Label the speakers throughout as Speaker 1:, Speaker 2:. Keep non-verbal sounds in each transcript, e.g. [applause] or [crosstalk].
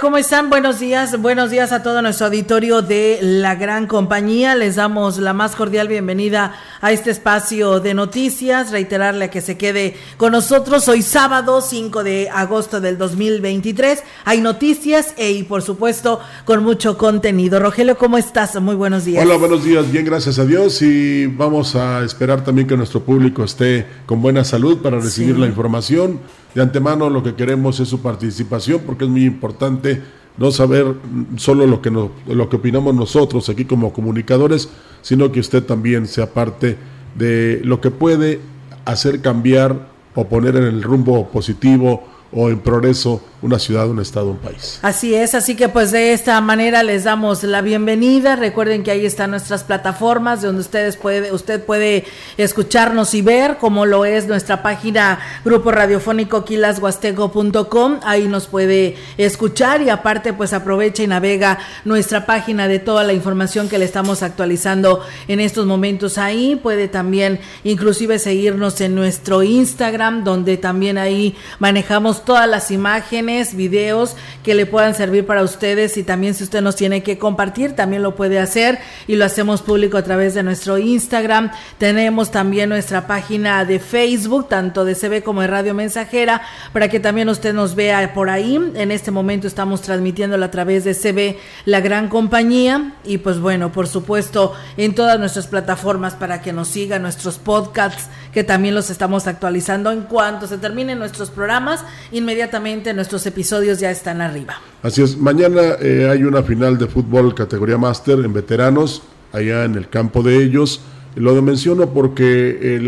Speaker 1: ¿Cómo están? Buenos días. Buenos días a todo nuestro auditorio de la gran compañía. Les damos la más cordial bienvenida a este espacio de noticias. Reiterarle a que se quede con nosotros. Hoy sábado 5 de agosto del 2023. Hay noticias e, y por supuesto con mucho contenido. Rogelio, ¿cómo estás? Muy buenos días.
Speaker 2: Hola, buenos días. Bien, gracias a Dios. Y vamos a esperar también que nuestro público esté con buena salud para recibir la información de antemano lo que queremos es su participación porque es muy importante no saber solo lo que, lo que opinamos nosotros aquí como comunicadores, sino que usted también sea parte de lo que puede hacer cambiar o poner en el rumbo positivo o en progreso una ciudad, un estado, un país.
Speaker 1: Así es, así que pues de esta manera les damos la bienvenida. Recuerden que ahí están nuestras plataformas donde ustedes puede, usted puede escucharnos y ver, como lo es nuestra página Grupo Radiofónico quilashuasteco.com. Ahí nos puede escuchar y aparte pues aprovecha y navega nuestra página de toda la información que le estamos actualizando en estos momentos ahí. Puede también inclusive seguirnos en nuestro Instagram donde también ahí manejamos todas las imágenes, videos que le puedan servir para ustedes y también si usted nos tiene que compartir, también lo puede hacer y lo hacemos público a través de nuestro Instagram. Tenemos también nuestra página de Facebook, tanto de CB como de Radio Mensajera, para que también usted nos vea por ahí. En este momento estamos transmitiéndolo a través de CB La Gran Compañía y pues bueno, por supuesto, en todas nuestras plataformas para que nos siga nuestros podcasts que también los estamos actualizando en cuanto se terminen nuestros programas inmediatamente nuestros episodios ya están arriba.
Speaker 2: Así es, mañana eh, hay una final de fútbol categoría máster en veteranos, allá en el campo de ellos. Lo menciono porque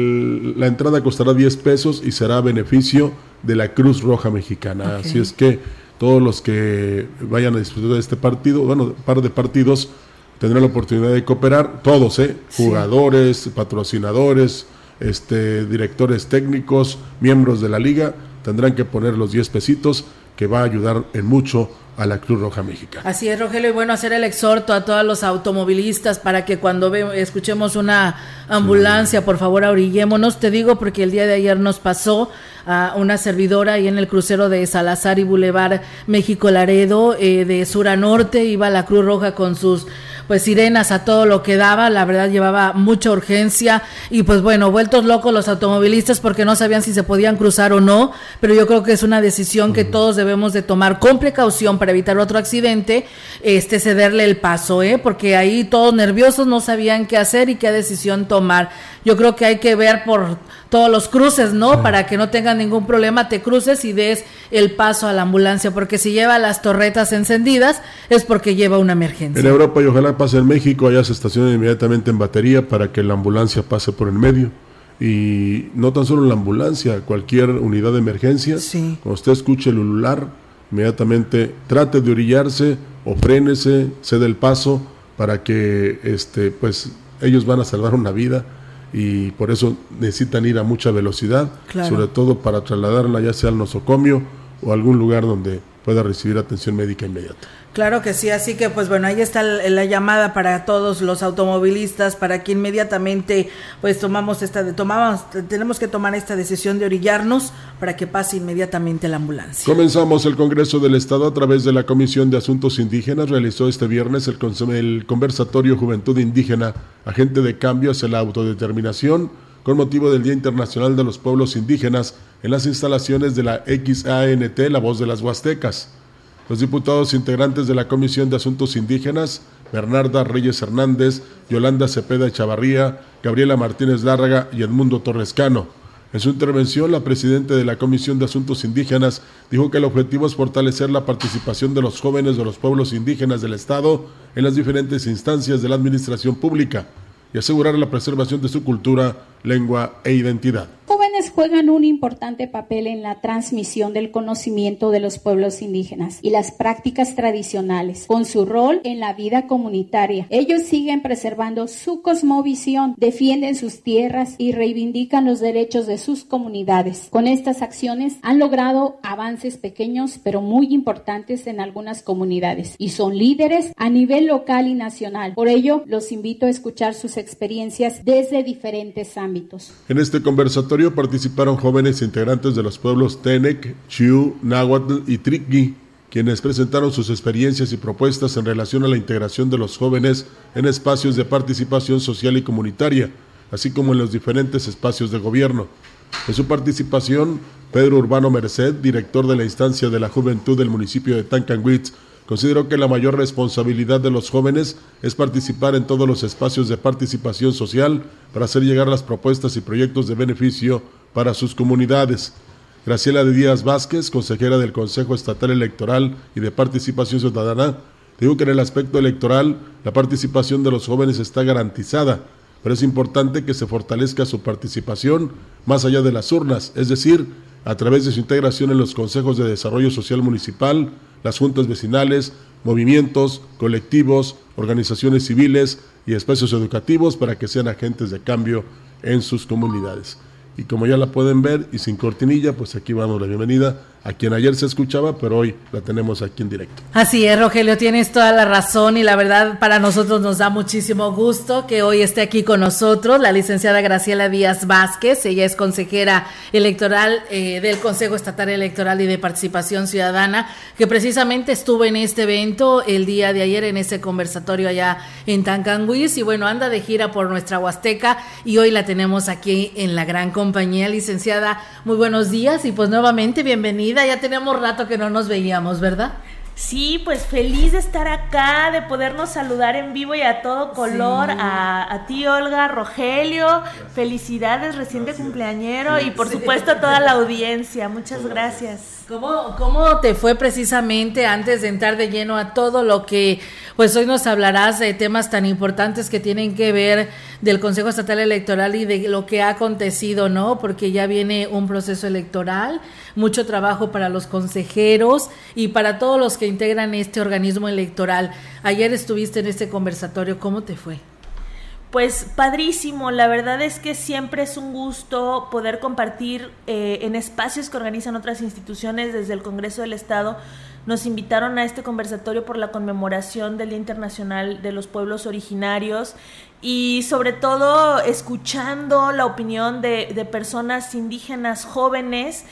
Speaker 2: la entrada costará 10 pesos y será a beneficio de la Cruz Roja Mexicana. Así es que todos los que vayan a disfrutar de este partido, bueno, par de partidos, tendrán la oportunidad de cooperar, todos, ¿eh? jugadores, patrocinadores, este, directores técnicos, miembros de la liga, tendrán que poner los 10 pesitos que va a ayudar en mucho a la Cruz Roja Mexicana.
Speaker 1: Así es, Rogelio, y bueno, hacer el exhorto a todos los automovilistas para que cuando escuchemos una ambulancia, por favor, ahorillémonos. Te digo porque el día de ayer nos pasó a una servidora ahí en el crucero de Salazar y Boulevard México Laredo, eh, de sur a norte, iba la Cruz Roja con sus pues sirenas a todo lo que daba, la verdad llevaba mucha urgencia y pues bueno, vueltos locos los automovilistas porque no sabían si se podían cruzar o no, pero yo creo que es una decisión que todos debemos de tomar con precaución para evitar otro accidente, este cederle el paso, ¿eh? porque ahí todos nerviosos no sabían qué hacer y qué decisión tomar. Yo creo que hay que ver por todos los cruces, ¿no? Para que no tengan ningún problema, te cruces y des el paso a la ambulancia, porque si lleva las torretas encendidas es porque lleva una emergencia.
Speaker 2: En Europa y ojalá pase en México, allá se estaciona inmediatamente en batería para que la ambulancia pase por el medio. Y no tan solo la ambulancia, cualquier unidad de emergencia,
Speaker 1: sí.
Speaker 2: cuando usted escuche el ulular, inmediatamente trate de orillarse o frénese, cede el paso para que este, pues, ellos van a salvar una vida y por eso necesitan ir a mucha velocidad, sobre todo para trasladarla ya sea al nosocomio o algún lugar donde pueda recibir atención médica inmediata.
Speaker 1: Claro que sí, así que pues bueno, ahí está la, llamada para todos los automovilistas para que inmediatamente pues tomamos esta tomamos tenemos que tomar esta decisión de orillarnos para que pase inmediatamente la ambulancia.
Speaker 2: Comenzamos el Congreso del Estado a través de la Comisión de Asuntos Indígenas realizó este viernes el, el conversatorio Juventud Indígena, agente de cambio hacia la autodeterminación con motivo del Día Internacional de los Pueblos Indígenas en las instalaciones de la XANT La Voz de las Huastecas. Los diputados integrantes de la Comisión de Asuntos Indígenas, Bernarda Reyes Hernández, Yolanda Cepeda Chavarría, Gabriela Martínez Lárraga y Edmundo Torrescano. En su intervención, la presidenta de la Comisión de Asuntos Indígenas dijo que el objetivo es fortalecer la participación de los jóvenes de los pueblos indígenas del Estado en las diferentes instancias de la administración pública y asegurar la preservación de su cultura, lengua e identidad
Speaker 3: juegan un importante papel en la transmisión del conocimiento de los pueblos indígenas y las prácticas tradicionales, con su rol en la vida comunitaria. Ellos siguen preservando su cosmovisión, defienden sus tierras y reivindican los derechos de sus comunidades. Con estas acciones han logrado avances pequeños pero muy importantes en algunas comunidades y son líderes a nivel local y nacional. Por ello, los invito a escuchar sus experiencias desde diferentes ámbitos.
Speaker 2: En este conversatorio participaron jóvenes integrantes de los pueblos Tenec, Chiu, Nahuatl y Triqui, quienes presentaron sus experiencias y propuestas en relación a la integración de los jóvenes en espacios de participación social y comunitaria, así como en los diferentes espacios de gobierno. En su participación, Pedro Urbano Merced, director de la instancia de la juventud del municipio de Tancanwitz, Considero que la mayor responsabilidad de los jóvenes es participar en todos los espacios de participación social para hacer llegar las propuestas y proyectos de beneficio para sus comunidades. Graciela de Díaz Vázquez, consejera del Consejo Estatal Electoral y de Participación Ciudadana, dijo que en el aspecto electoral la participación de los jóvenes está garantizada, pero es importante que se fortalezca su participación más allá de las urnas, es decir, a través de su integración en los consejos de desarrollo social municipal, las juntas vecinales, movimientos, colectivos, organizaciones civiles y espacios educativos para que sean agentes de cambio en sus comunidades. Y como ya la pueden ver y sin cortinilla, pues aquí vamos la bienvenida a quien ayer se escuchaba, pero hoy la tenemos aquí en directo.
Speaker 1: Así es, Rogelio, tienes toda la razón y la verdad para nosotros nos da muchísimo gusto que hoy esté aquí con nosotros la licenciada Graciela Díaz Vázquez. Ella es consejera electoral eh, del Consejo Estatal Electoral y de Participación Ciudadana, que precisamente estuvo en este evento el día de ayer en ese conversatorio allá en Tancanguis y bueno, anda de gira por nuestra Huasteca y hoy la tenemos aquí en la gran compañía. Licenciada, muy buenos días y pues nuevamente bienvenida ya teníamos rato que no nos veíamos, ¿verdad?
Speaker 4: Sí, pues feliz de estar acá, de podernos saludar en vivo y a todo color. A, ti, Olga, Rogelio, felicidades, reciente cumpleañero y por supuesto a toda la audiencia. Muchas gracias.
Speaker 1: ¿Cómo, ¿Cómo te fue precisamente antes de entrar de lleno a todo lo que, pues hoy nos hablarás de temas tan importantes que tienen que ver del Consejo Estatal Electoral y de lo que ha acontecido, ¿no? Porque ya viene un proceso electoral, mucho trabajo para los consejeros y para todos los que integran este organismo electoral. Ayer estuviste en este conversatorio, ¿cómo te fue?
Speaker 4: Pues padrísimo, la verdad es que siempre es un gusto poder compartir eh, en espacios que organizan otras instituciones desde el Congreso del Estado. Nos invitaron a este conversatorio por la conmemoración del Día Internacional de los Pueblos Originarios y sobre todo escuchando la opinión de, de personas indígenas jóvenes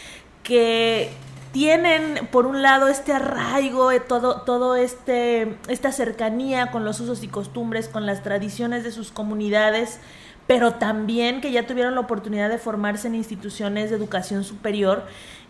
Speaker 4: que tienen por un lado este arraigo, eh, todo, todo este, esta cercanía con los usos y costumbres, con las tradiciones de sus comunidades, pero también que ya tuvieron la oportunidad de formarse en instituciones de educación superior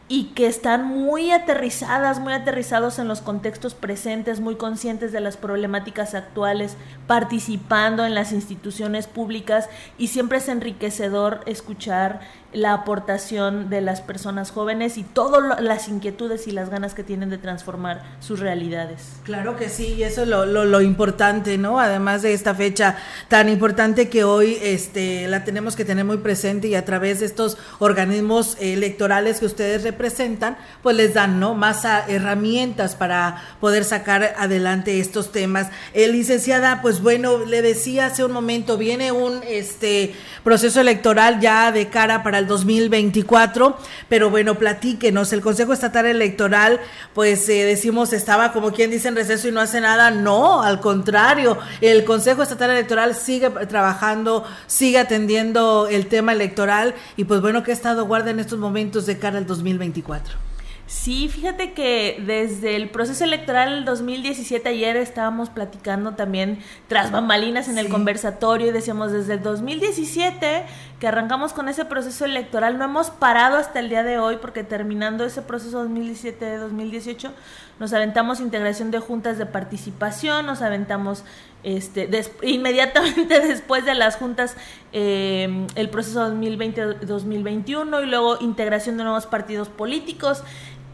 Speaker 4: y que están muy aterrizadas, muy aterrizados en los contextos presentes, muy conscientes de las problemáticas actuales, participando en las instituciones públicas y siempre es enriquecedor escuchar la aportación de las personas jóvenes y todas las inquietudes y las ganas que tienen de transformar sus realidades.
Speaker 1: Claro que sí, y eso es lo, lo, importante, ¿no? Además de esta fecha tan importante que hoy este, la tenemos que tener muy presente y a través de estos organismos electorales que ustedes representan, representan, pues les dan, ¿no? Más herramientas para poder sacar adelante estos temas. Eh, licenciada, pues bueno, le decía hace un momento, viene un este proceso electoral ya de cara para el 2024, pero bueno, platíquenos, el Consejo Estatal Electoral, pues eh, decimos, estaba como quien dice en receso y no hace nada, no, al contrario, el Consejo Estatal Electoral sigue trabajando, sigue atendiendo el tema electoral y pues bueno, ¿qué estado guarda en estos momentos de cara al 2024?
Speaker 4: Sí, fíjate que desde el proceso electoral 2017, ayer estábamos platicando también tras bambalinas en el conversatorio y decíamos desde el 2017 que arrancamos con ese proceso electoral, no hemos parado hasta el día de hoy porque terminando ese proceso 2017-2018 nos aventamos integración de juntas de participación, nos aventamos este, inmediatamente [laughs] después de las juntas eh, el proceso 2020-2021 y luego integración de nuevos partidos políticos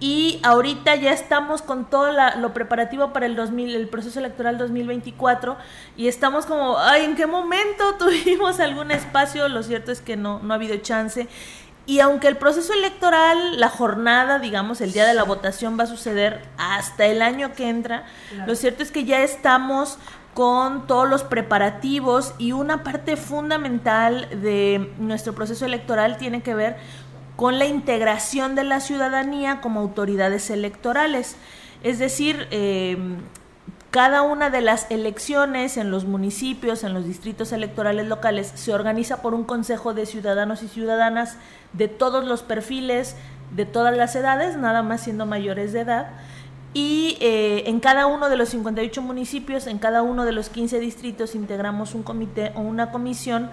Speaker 4: y ahorita ya estamos con todo lo preparativo para el 2000, el proceso electoral 2024 y estamos como, ay, ¿en qué momento [laughs] tuvimos algún espacio? Lo cierto es que no, no ha habido chance. Y aunque el proceso electoral, la jornada, digamos, el día de la votación va a suceder hasta el año que entra, lo cierto es que ya estamos con todos los preparativos y una parte fundamental de nuestro proceso electoral tiene que ver con la integración de la ciudadanía como autoridades electorales. Es decir, em, cada una de las elecciones en los municipios, en los distritos electorales locales, se organiza por un consejo de ciudadanos y ciudadanas de todos los perfiles, de todas las edades, nada más siendo mayores de edad. Y eh, en cada uno de los 58 municipios, en cada uno de los 15 distritos, integramos un comité o una comisión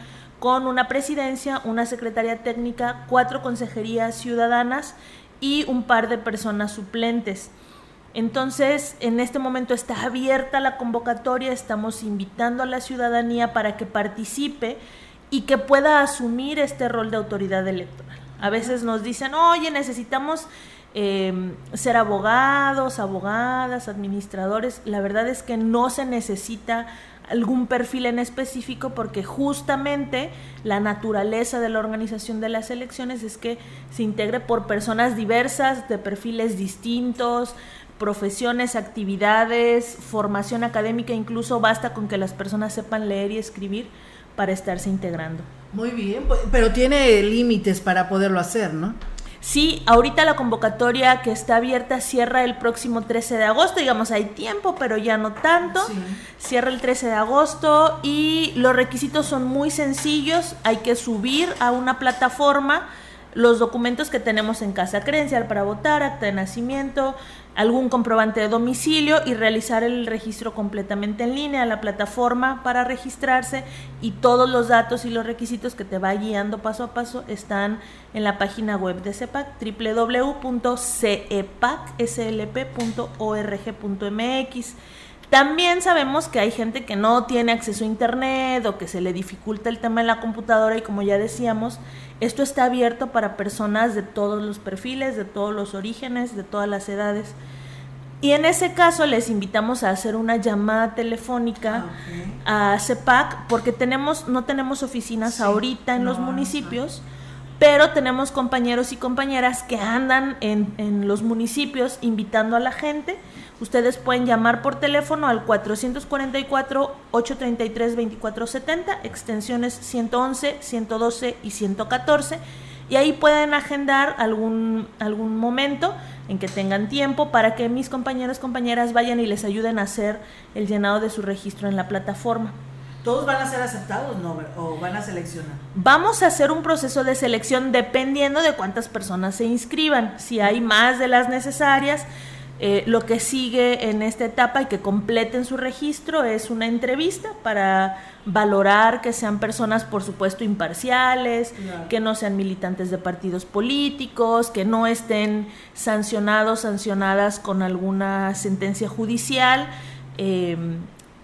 Speaker 4: con una presidencia, una secretaria técnica, cuatro consejerías ciudadanas y un par de personas suplentes. Entonces, en este momento está abierta la convocatoria, estamos invitando a la ciudadanía para que participe y que pueda asumir este rol de autoridad electoral. A veces nos dicen, oye, necesitamos em, ser abogados, abogadas, administradores. La verdad es que no se necesita algún perfil en específico porque justamente la naturaleza de la organización de las elecciones es que se integre por personas diversas, de perfiles distintos, profesiones, actividades, formación académica, incluso basta con que las personas sepan leer y escribir para estarse integrando.
Speaker 1: Muy bien, pues, pero tiene límites para poderlo hacer, ¿no?
Speaker 4: Sí, ahorita la convocatoria que está abierta cierra el próximo 13 de agosto, digamos, hay tiempo, pero ya no tanto. Cierra el 13 de agosto y los requisitos son muy sencillos, hay que subir a una plataforma los documentos que tenemos en casa, credencial para votar, acta de nacimiento, algún comprobante de domicilio y realizar el registro completamente en línea, la plataforma para registrarse y todos los datos y los requisitos que te va guiando paso a paso están en la página web de CEPAC www.cepacslp.org.mx. También sabemos que hay gente que no tiene acceso a internet o que se le dificulta el tema en la computadora y como ya decíamos, esto está abierto para personas de todos los perfiles, de todos los orígenes, de todas las edades. Y en ese caso les invitamos a hacer una llamada telefónica ah, a CEPAC porque tenemos, no tenemos oficinas ahorita en los municipios, pero tenemos compañeros y compañeras que andan en, en los municipios invitando a la gente Ustedes pueden llamar por teléfono al 444-833-2470, extensiones 111, 112 y 114. Y ahí pueden agendar algún, algún momento en que tengan tiempo para que mis compañeros compañeras vayan y les ayuden a hacer el llenado de su registro en la plataforma.
Speaker 1: ¿Todos van a ser aceptados no, o van a seleccionar?
Speaker 4: Vamos a hacer un proceso de selección dependiendo de cuántas personas se inscriban. Si hay más de las necesarias, eh, lo que sigue en esta etapa y que completen su registro es una entrevista para valorar que sean personas, por supuesto, imparciales, que no sean militantes de partidos políticos, que no estén sancionados, sancionadas con alguna sentencia judicial. Eh,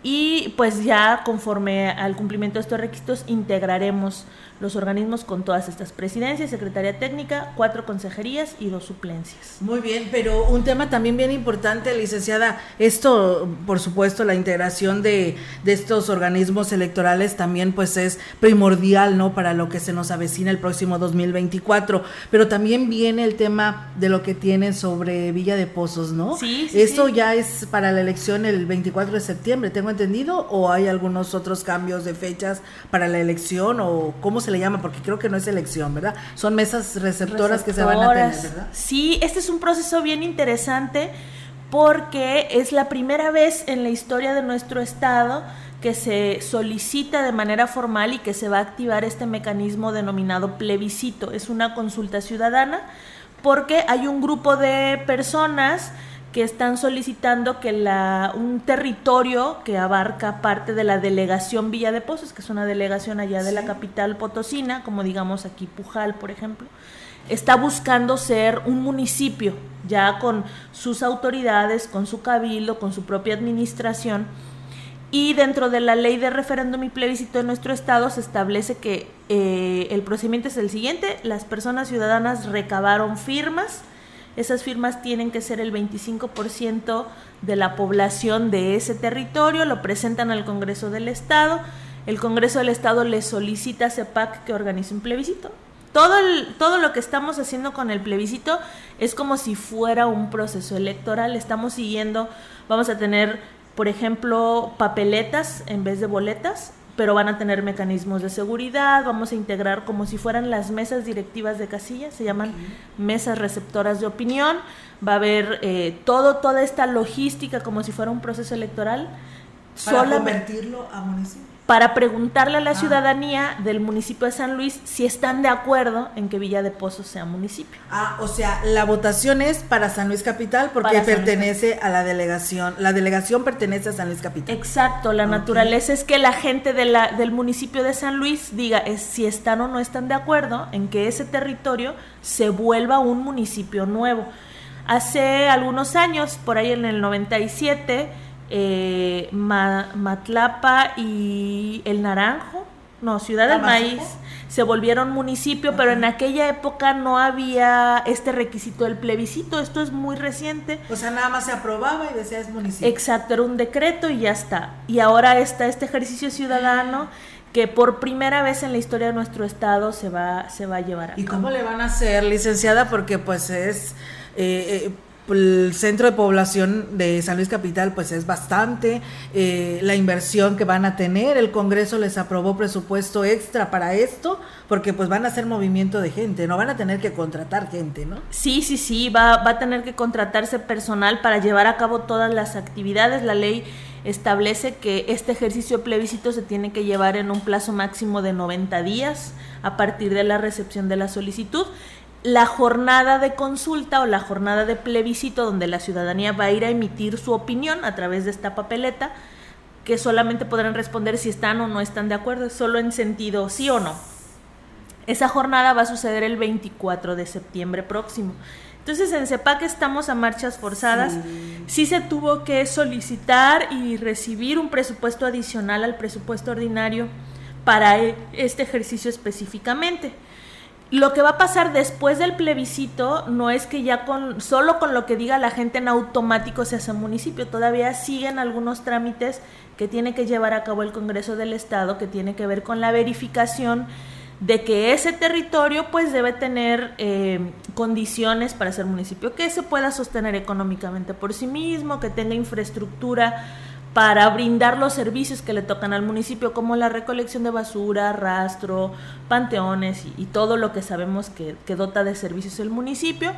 Speaker 4: y pues ya conforme al cumplimiento de estos requisitos integraremos los organismos con todas estas presidencias, secretaría técnica, cuatro consejerías y dos suplencias.
Speaker 1: Muy bien, pero un tema también bien importante, licenciada, esto, por supuesto, la integración de, de estos organismos electorales también pues es primordial, ¿no? Para lo que se nos avecina el próximo 2024, pero también viene el tema de lo que tienen sobre Villa de Pozos, ¿no?
Speaker 4: Sí, sí
Speaker 1: Esto ya es para la elección el 24 de septiembre, tengo entendido, o hay algunos otros cambios de fechas para la elección o cómo se le llama, porque creo que no es elección, ¿verdad? Son mesas receptoras, que se van a tener, ¿verdad?
Speaker 4: Sí, este es un proceso bien interesante porque es la primera vez en la historia de nuestro estado que se solicita de manera formal y que se va a activar este mecanismo denominado plebiscito. Es una consulta ciudadana porque hay un grupo de personas que están solicitando que la, un territorio que abarca parte de la delegación Villa de Pozos, que es una delegación allá de la capital potosina, como digamos aquí Pujal, por ejemplo, está buscando ser un municipio, ya con sus autoridades, con su cabildo, con su propia administración. Y dentro de la ley de referéndum y plebiscito de nuestro estado se establece que eh, el procedimiento es el siguiente, las personas ciudadanas recabaron firmas, esas firmas tienen que ser el 25% de la población de ese territorio, lo presentan al Congreso del Estado, el Congreso del Estado le solicita a CEPAC que organice un plebiscito. Todo, el, todo lo que estamos haciendo con el plebiscito es como si fuera un proceso electoral. Estamos siguiendo, vamos a tener, por ejemplo, papeletas en vez de boletas pero van a tener mecanismos de seguridad, vamos a integrar como si fueran las mesas directivas de casilla, se llaman mesas receptoras de opinión, va a haber eh, todo, toda esta logística como si fuera un proceso electoral.
Speaker 1: Para convertirlo a municipio
Speaker 4: para preguntarle a la ah. ciudadanía del municipio de San Luis si están de acuerdo en que Villa de Pozos sea municipio.
Speaker 1: Ah, o sea, la votación es para San Luis Capital porque pertenece a la delegación. La delegación pertenece a San Luis Capital.
Speaker 4: Exacto, la naturaleza es que la gente de la, del municipio de San Luis diga es, si están o no están de acuerdo en que ese territorio se vuelva un municipio nuevo. Hace algunos años, por ahí en el 97, eh, Matlapa y El Naranjo, no, Ciudad del Maíz, se volvieron municipio, pero en aquella época no había este requisito del plebiscito, esto es muy reciente.
Speaker 1: O sea, nada más se aprobaba y decía es municipio.
Speaker 4: Exacto, era un decreto y ya está. Y ahora está este ejercicio ciudadano que por primera vez en la historia de nuestro estado se va, se va a llevar a cabo.
Speaker 1: ¿Y cómo le van a hacer, licenciada? Porque pues es... Eh, eh, el centro de población de San Luis Capital pues es bastante, eh, la inversión que van a tener, el Congreso les aprobó presupuesto extra para esto, porque pues van a hacer movimiento de gente, no van a tener que contratar gente, ¿no?
Speaker 4: Sí, sí, sí, va, va a tener que contratarse personal para llevar a cabo todas las actividades, la ley establece que este ejercicio de plebiscito se tiene que llevar en un plazo máximo de 90 días a partir de la recepción de la solicitud la jornada de consulta o la jornada de plebiscito donde la ciudadanía va a ir a emitir su opinión a través de esta papeleta que solamente podrán responder si están o no están de acuerdo, solo en sentido sí o no. Esa jornada va a suceder el 24 de septiembre próximo. Entonces en CEPAC estamos a marchas forzadas. sí. se tuvo que solicitar y recibir un presupuesto adicional al presupuesto ordinario para e, este ejercicio específicamente. Lo que va a pasar después del plebiscito no es que ya con solo con lo que diga la gente en automático se hace municipio, todavía siguen algunos trámites que tiene que llevar a cabo el Congreso del Estado que tiene que ver con la verificación de que ese territorio pues debe tener eh, condiciones para ser municipio, que se pueda sostener económicamente por sí mismo, que tenga infraestructura para brindar los servicios que le tocan al municipio, como la recolección de basura, rastro, panteones y, todo lo que sabemos que, que, dota de servicios el municipio,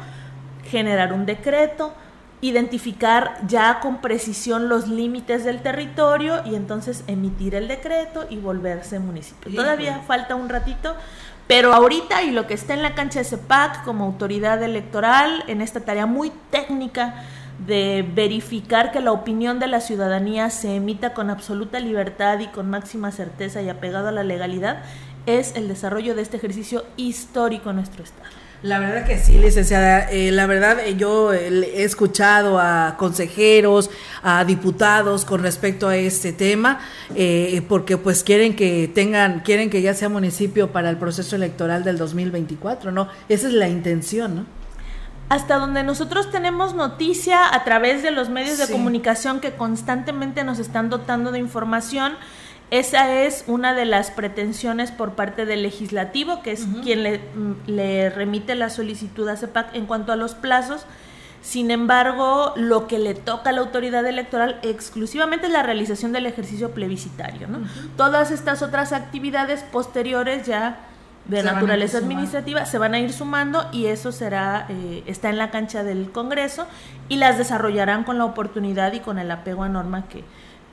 Speaker 4: generar un decreto, identificar ya con precisión los límites del territorio y entonces emitir el decreto y volverse municipio. Todavía falta un ratito, pero ahorita y lo que está en la cancha de CEPAC como autoridad electoral en esta tarea muy técnica, de verificar que la opinión de la ciudadanía se emita con absoluta libertad y con máxima certeza y apegado a la legalidad es el desarrollo de este ejercicio histórico en nuestro Estado.
Speaker 1: La verdad que sí, licenciada. Eh, la verdad, eh, yo he escuchado a consejeros, a diputados con respecto a este tema, eh, porque pues quieren que tengan, quieren que ya sea municipio para el proceso electoral del 2024, ¿no? Esa es la intención, ¿no?
Speaker 4: Hasta donde nosotros tenemos noticia a través de los medios de comunicación que constantemente nos están dotando de información, esa es una de las pretensiones por parte del legislativo, que es quien le, remite la solicitud a CEPAC en cuanto a los plazos. Sin embargo, lo que le toca a la autoridad electoral exclusivamente es la realización del ejercicio plebiscitario. ¿no? Todas estas otras actividades posteriores ya de naturaleza administrativa se van a ir sumando y eso será eh, está en la cancha del Congreso y las desarrollarán con la oportunidad y con el apego a norma que,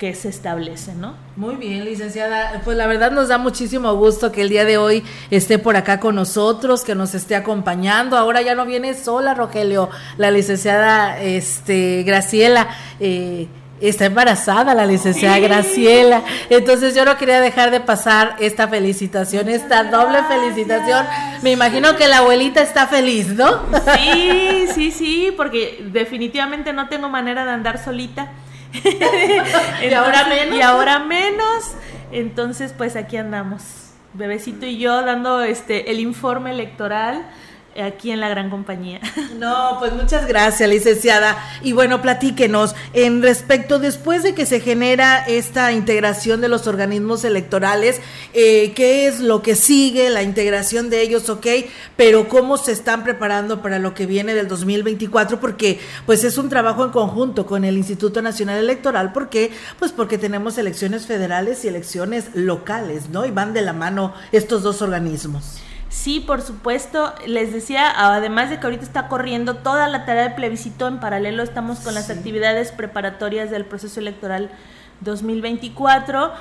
Speaker 4: que se establece, ¿no?
Speaker 1: Muy bien, licenciada. Pues la verdad nos da muchísimo gusto que el día de hoy esté por acá con nosotros, que nos esté acompañando. Ahora ya no viene sola, Rogelio, la licenciada este, Graciela. Eh, está embarazada la licenciada Graciela. Entonces yo no quería dejar de pasar esta felicitación, esta doble felicitación. Me imagino que la abuelita está feliz, ¿no?
Speaker 4: Sí, sí, sí, porque definitivamente no tengo manera de andar solita. [laughs] y ahora menos. Y ahora menos. Entonces, pues aquí andamos. Bebecito y yo dando este el informe electoral aquí en la gran compañía. [laughs]
Speaker 1: No, pues muchas gracias, licenciada. Y bueno, platíquenos en respecto, después de que se genera esta integración de los organismos electorales, eh, ¿qué es lo que sigue? La integración de ellos, ok, pero ¿cómo se están preparando para lo que viene del 2024? Porque pues es un trabajo en conjunto con el Instituto Nacional Electoral. ¿Por qué? Pues porque tenemos elecciones federales y elecciones locales, ¿no? Y van de la mano estos dos organismos.
Speaker 4: Sí, por supuesto. Les decía, además de que ahorita está corriendo toda la tarea de plebiscito, en paralelo estamos con las actividades preparatorias del proceso electoral 2024.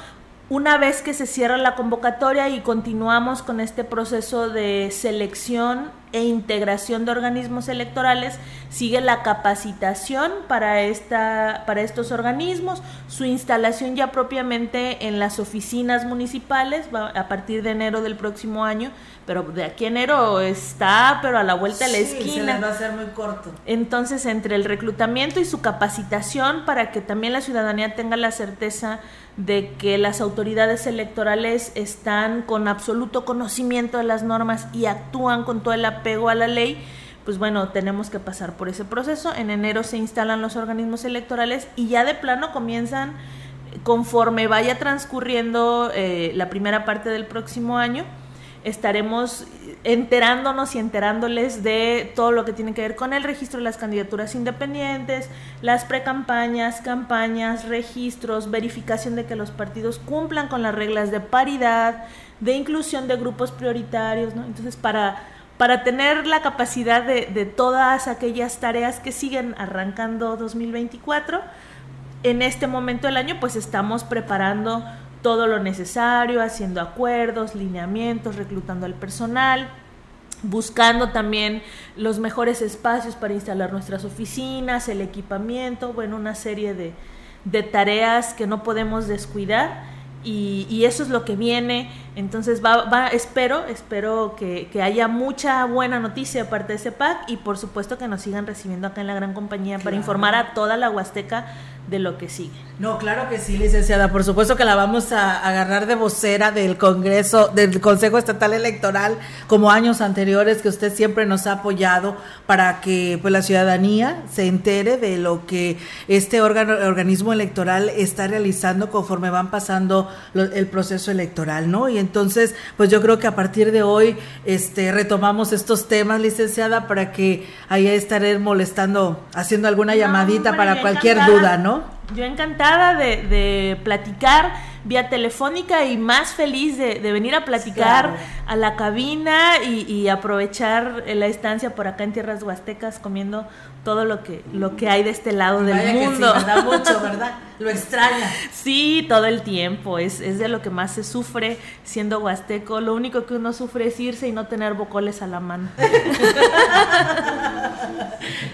Speaker 4: Una vez que se cierra la convocatoria y continuamos con este proceso de selección e integración de organismos electorales, sigue la capacitación para, esta, para estos organismos, su instalación ya propiamente en las oficinas municipales a partir de enero del próximo año, pero de aquí a enero está, pero a la vuelta de la esquina.
Speaker 1: Se va a hacer muy corto.
Speaker 4: Entonces, entre el reclutamiento y su capacitación para que también la ciudadanía tenga la certeza de que las autoridades electorales están con absoluto conocimiento de las normas y actúan con todo el apego a la ley, pues bueno, tenemos que pasar por ese proceso. En enero se instalan los organismos electorales y ya de plano comienzan conforme vaya transcurriendo eh, la primera parte del próximo año estaremos enterándonos y enterándoles de todo lo que tiene que ver con el registro de las candidaturas independientes, las precampañas, campañas, registros, verificación de que los partidos cumplan con las reglas de paridad, de inclusión de grupos prioritarios, ¿no? Entonces, para, para tener la capacidad de, de todas aquellas tareas que siguen arrancando 2024, en este momento del año, pues estamos preparando todo lo necesario, haciendo acuerdos, lineamientos, reclutando al personal, buscando también los mejores espacios para instalar nuestras oficinas, el equipamiento, bueno, una serie de, tareas que no podemos descuidar. Y, eso es lo que viene. Entonces, va, va, espero, espero que, que, haya mucha buena noticia aparte de CEPAC y por supuesto que nos sigan recibiendo acá en la gran compañía para informar a toda la Huasteca de lo que sigue.
Speaker 1: No, claro que sí, licenciada. Por supuesto que la vamos a agarrar de vocera del Congreso, del Consejo Estatal Electoral, como años anteriores que usted siempre nos ha apoyado para que pues la ciudadanía se entere de lo que este órgano, organismo electoral está realizando conforme van pasando el proceso electoral, ¿no? Y entonces, pues yo creo que a partir de hoy, este, retomamos estos temas, licenciada, para que ahí estaré molestando, haciendo alguna llamadita para cualquier duda, ¿no?
Speaker 4: Yo encantada de, platicar vía telefónica y más feliz de, venir a platicar a la cabina y, aprovechar la estancia por acá en Tierras Huastecas comiendo todo lo que, lo que hay de este lado del mundo.
Speaker 1: Que sí, [laughs] mucho, ¿verdad? Lo extraña.
Speaker 4: Sí, todo el tiempo. Es, es de lo que más se sufre siendo huasteco. Lo único que uno sufre es irse y no tener bocoles a la mano. [laughs]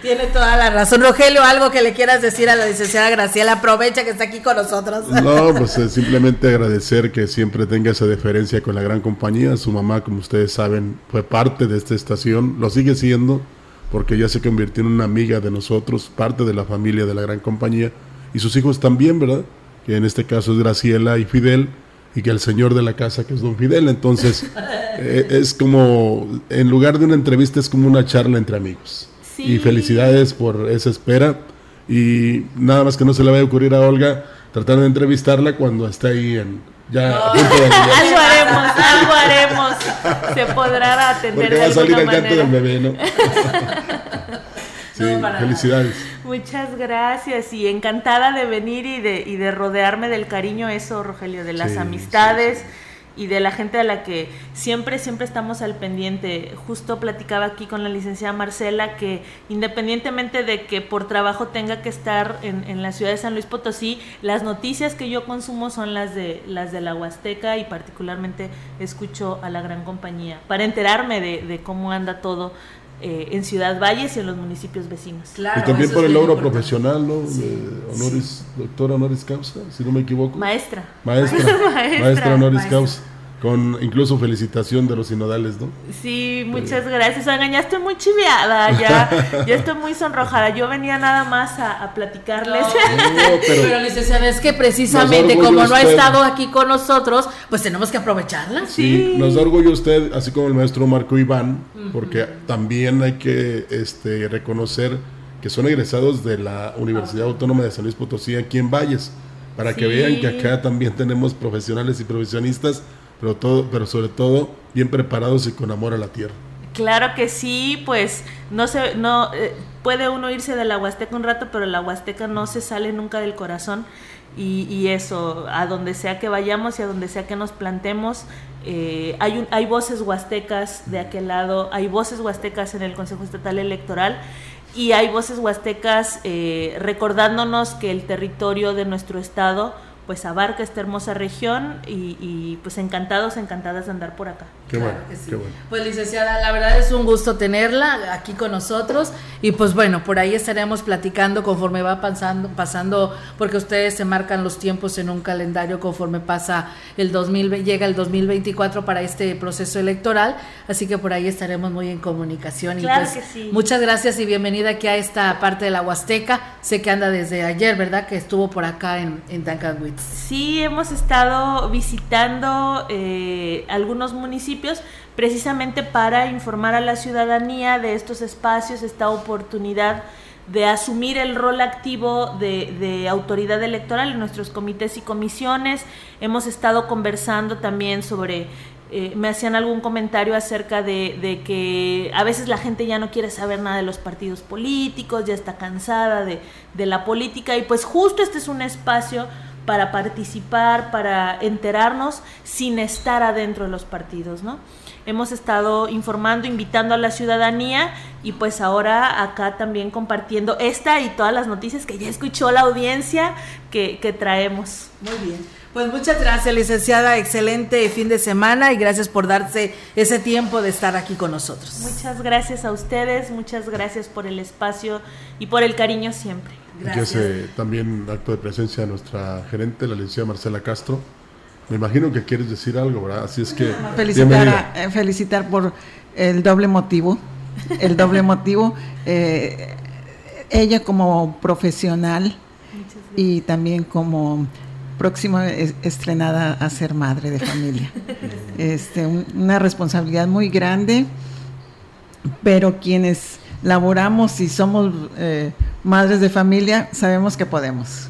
Speaker 1: Tiene toda la razón. Rogelio, algo que le quieras decir a la licenciada Graciela, aprovecha que está aquí con nosotros.
Speaker 2: No, pues eh, simplemente agradecer que siempre tenga esa deferencia con la gran compañía. Su mamá, como ustedes saben, fue parte de esta estación, lo sigue siendo, porque ya se convirtió en una amiga de nosotros, parte de la familia de la gran compañía, y sus hijos también, ¿verdad? Que en este caso es Graciela y Fidel, y que el señor de la casa, que es don Fidel. Entonces, [laughs] eh, es como, en lugar de una entrevista, es como una charla entre amigos. Y felicidades por esa espera. Y nada más que no se le vaya a ocurrir a Olga tratar de entrevistarla cuando está ahí en ya [laughs]
Speaker 4: algo haremos, algo haremos. Se podrá atender
Speaker 2: Porque va a salir el canto del bebé, ¿no? [laughs] [laughs] sí, felicidades.
Speaker 4: Muchas gracias y encantada de venir y de, y de rodearme del cariño, eso, Rogelio, de las amistades y de la gente a la que siempre, siempre estamos al pendiente. Justo platicaba aquí con la licenciada Marcela que independientemente de que por trabajo tenga que estar en, la ciudad de San Luis Potosí, las noticias que yo consumo son las de, las de la Huasteca y particularmente escucho a la gran compañía para enterarme de, de cómo anda todo eh, en Ciudad Valles y en los municipios vecinos.
Speaker 2: y también por el logro profesional, ¿no? honoris, doctora honoris causa, si no me equivoco.
Speaker 4: Maestra.
Speaker 2: Maestra. [laughs] maestra, honoris causa con incluso felicitación de los sinodales, ¿no?
Speaker 4: Sí, muchas gracias. Oigan, ya estoy muy chiviada, ya, [laughs] ya estoy muy sonrojada. Yo venía nada más a, platicarles.
Speaker 1: No, [laughs] pero, licenciada, es que precisamente como no ha estado aquí con nosotros, pues tenemos que aprovecharla.
Speaker 2: Sí, nos da orgullo usted, así como el maestro Marco Iván, porque también hay que este, reconocer que son egresados de la Universidad Autónoma de San Luis Potosí aquí en Valles, para que vean que acá también tenemos profesionales y profesionistas pero, todo, pero sobre todo bien preparados y con amor a la tierra.
Speaker 4: Claro que sí, pues no se, no eh, puede uno irse de la Huasteca un rato, pero la Huasteca no se sale nunca del corazón y, y eso, a donde sea que vayamos y a donde sea que nos plantemos, eh, hay, un, hay voces huastecas de aquel lado, hay voces huastecas en el Consejo Estatal Electoral y hay voces huastecas eh, recordándonos que el territorio de nuestro estado pues abarca esta hermosa región y, pues encantados, encantadas de andar por acá.
Speaker 2: Qué, bueno,
Speaker 1: Pues licenciada, la verdad es un gusto tenerla aquí con nosotros y pues bueno, por ahí estaremos platicando conforme va pasando, pasando porque ustedes se marcan los tiempos en un calendario conforme pasa el 2000, llega el 2024 para este proceso electoral, así que por ahí estaremos muy en comunicación.
Speaker 4: Claro
Speaker 1: y pues,
Speaker 4: que sí.
Speaker 1: Muchas gracias y bienvenida aquí a esta parte de la Huasteca. Sé que anda desde ayer, ¿verdad? Que estuvo por acá en, en
Speaker 4: Sí, hemos estado visitando eh, algunos municipios precisamente para informar a la ciudadanía de estos espacios, esta oportunidad de asumir el rol activo de, autoridad electoral en nuestros comités y comisiones. Hemos estado conversando también sobre eh, me hacían algún comentario acerca de, de, que a veces la gente ya no quiere saber nada de los partidos políticos, ya está cansada de, de, la política y pues justo este es un espacio para participar, para enterarnos sin estar adentro de los partidos, ¿no? Hemos estado informando, invitando a la ciudadanía y pues ahora acá también compartiendo esta y todas las noticias que ya escuchó la audiencia que, que traemos.
Speaker 1: Muy bien. Pues muchas gracias, licenciada. Excelente fin de semana y gracias por darse ese tiempo de estar aquí con nosotros.
Speaker 4: Muchas gracias a ustedes, muchas gracias por el espacio y por el cariño siempre.
Speaker 2: Gracias. también acto de presencia de nuestra gerente, la licenciada Marcela Castro. Me imagino que quieres decir algo, ¿verdad? Así es que...
Speaker 5: Felicitar, eh, felicitar por el doble motivo, el doble [laughs] motivo. Eh, ella como profesional y también como próxima estrenada a ser madre de familia. [laughs] Este, una responsabilidad muy grande, pero quienes laboramos y somos eh, madres de familia, sabemos que podemos.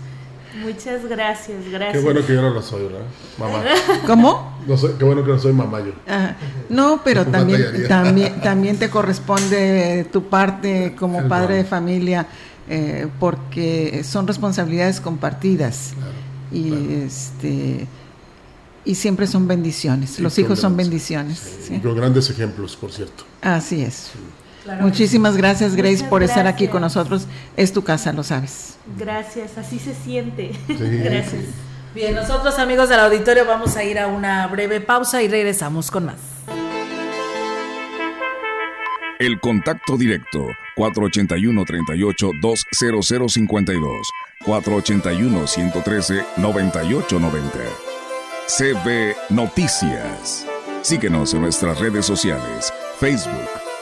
Speaker 4: Muchas gracias, gracias.
Speaker 2: Qué bueno que yo no lo soy, ¿verdad? Mamá. [laughs]
Speaker 5: ¿Cómo?
Speaker 2: No soy, qué bueno que no soy mamá yo.
Speaker 5: no, pero [laughs] también, también, [laughs] también te corresponde tu parte como padre de familia, eh, porque son responsabilidades compartidas. y este y siempre son bendiciones. Los hijos son bendiciones.
Speaker 2: Con grandes ejemplos, por cierto.
Speaker 5: Así es. Muchísimas gracias, Grace, por estar aquí con nosotros. Es tu casa, lo sabes.
Speaker 4: Gracias, así se siente. [laughs] gracias.
Speaker 1: Bien, nosotros amigos del auditorio vamos a ir a una breve pausa y regresamos con más.
Speaker 6: El contacto directo 481 38 20052 481 113 9890 CB Noticias. Síguenos en nuestras redes sociales, Facebook,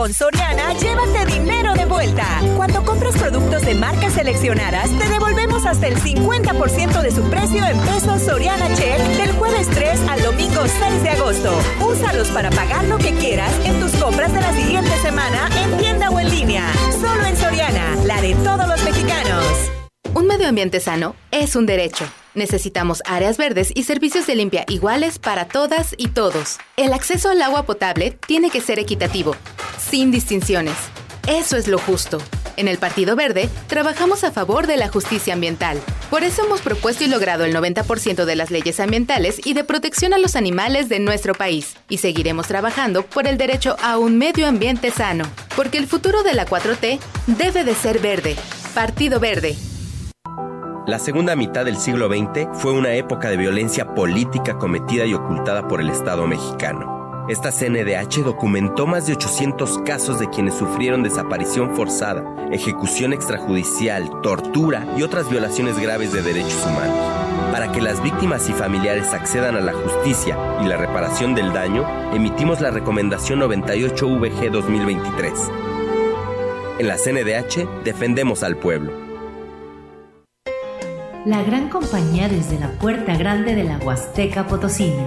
Speaker 7: Con Soriana, llévate dinero de vuelta. Cuando compras productos de marcas seleccionadas, te devolvemos hasta el 50% de su precio en pesos Soriana Check del jueves 3 al domingo 6 de agosto. Úsalos para pagar lo que quieras en tus compras de la siguiente semana en tienda o en línea. Solo en Soriana, la de todos los mexicanos.
Speaker 8: Un medio ambiente sano es un derecho. Necesitamos áreas verdes y servicios de limpia iguales para todas y todos. El acceso al agua potable tiene que ser equitativo, sin distinciones. Eso es lo justo. En el Partido Verde trabajamos a favor de la justicia ambiental. Por eso hemos propuesto y logrado el 90% de las leyes ambientales y de protección a los animales de nuestro país. Y seguiremos trabajando por el derecho a un medio ambiente sano. Porque el futuro de la 4T debe de ser verde. Partido Verde.
Speaker 9: La segunda mitad del siglo XX fue una época de violencia política cometida y ocultada por el Estado mexicano. Esta CNDH documentó más de 800 casos de quienes sufrieron desaparición forzada, ejecución extrajudicial, tortura y otras violaciones graves de derechos humanos. Para que las víctimas y familiares accedan a la justicia y la reparación del daño, emitimos la Recomendación 98VG 2023. En la CNDH defendemos al pueblo
Speaker 10: la gran compañía desde la puerta grande de la Huasteca Potosina.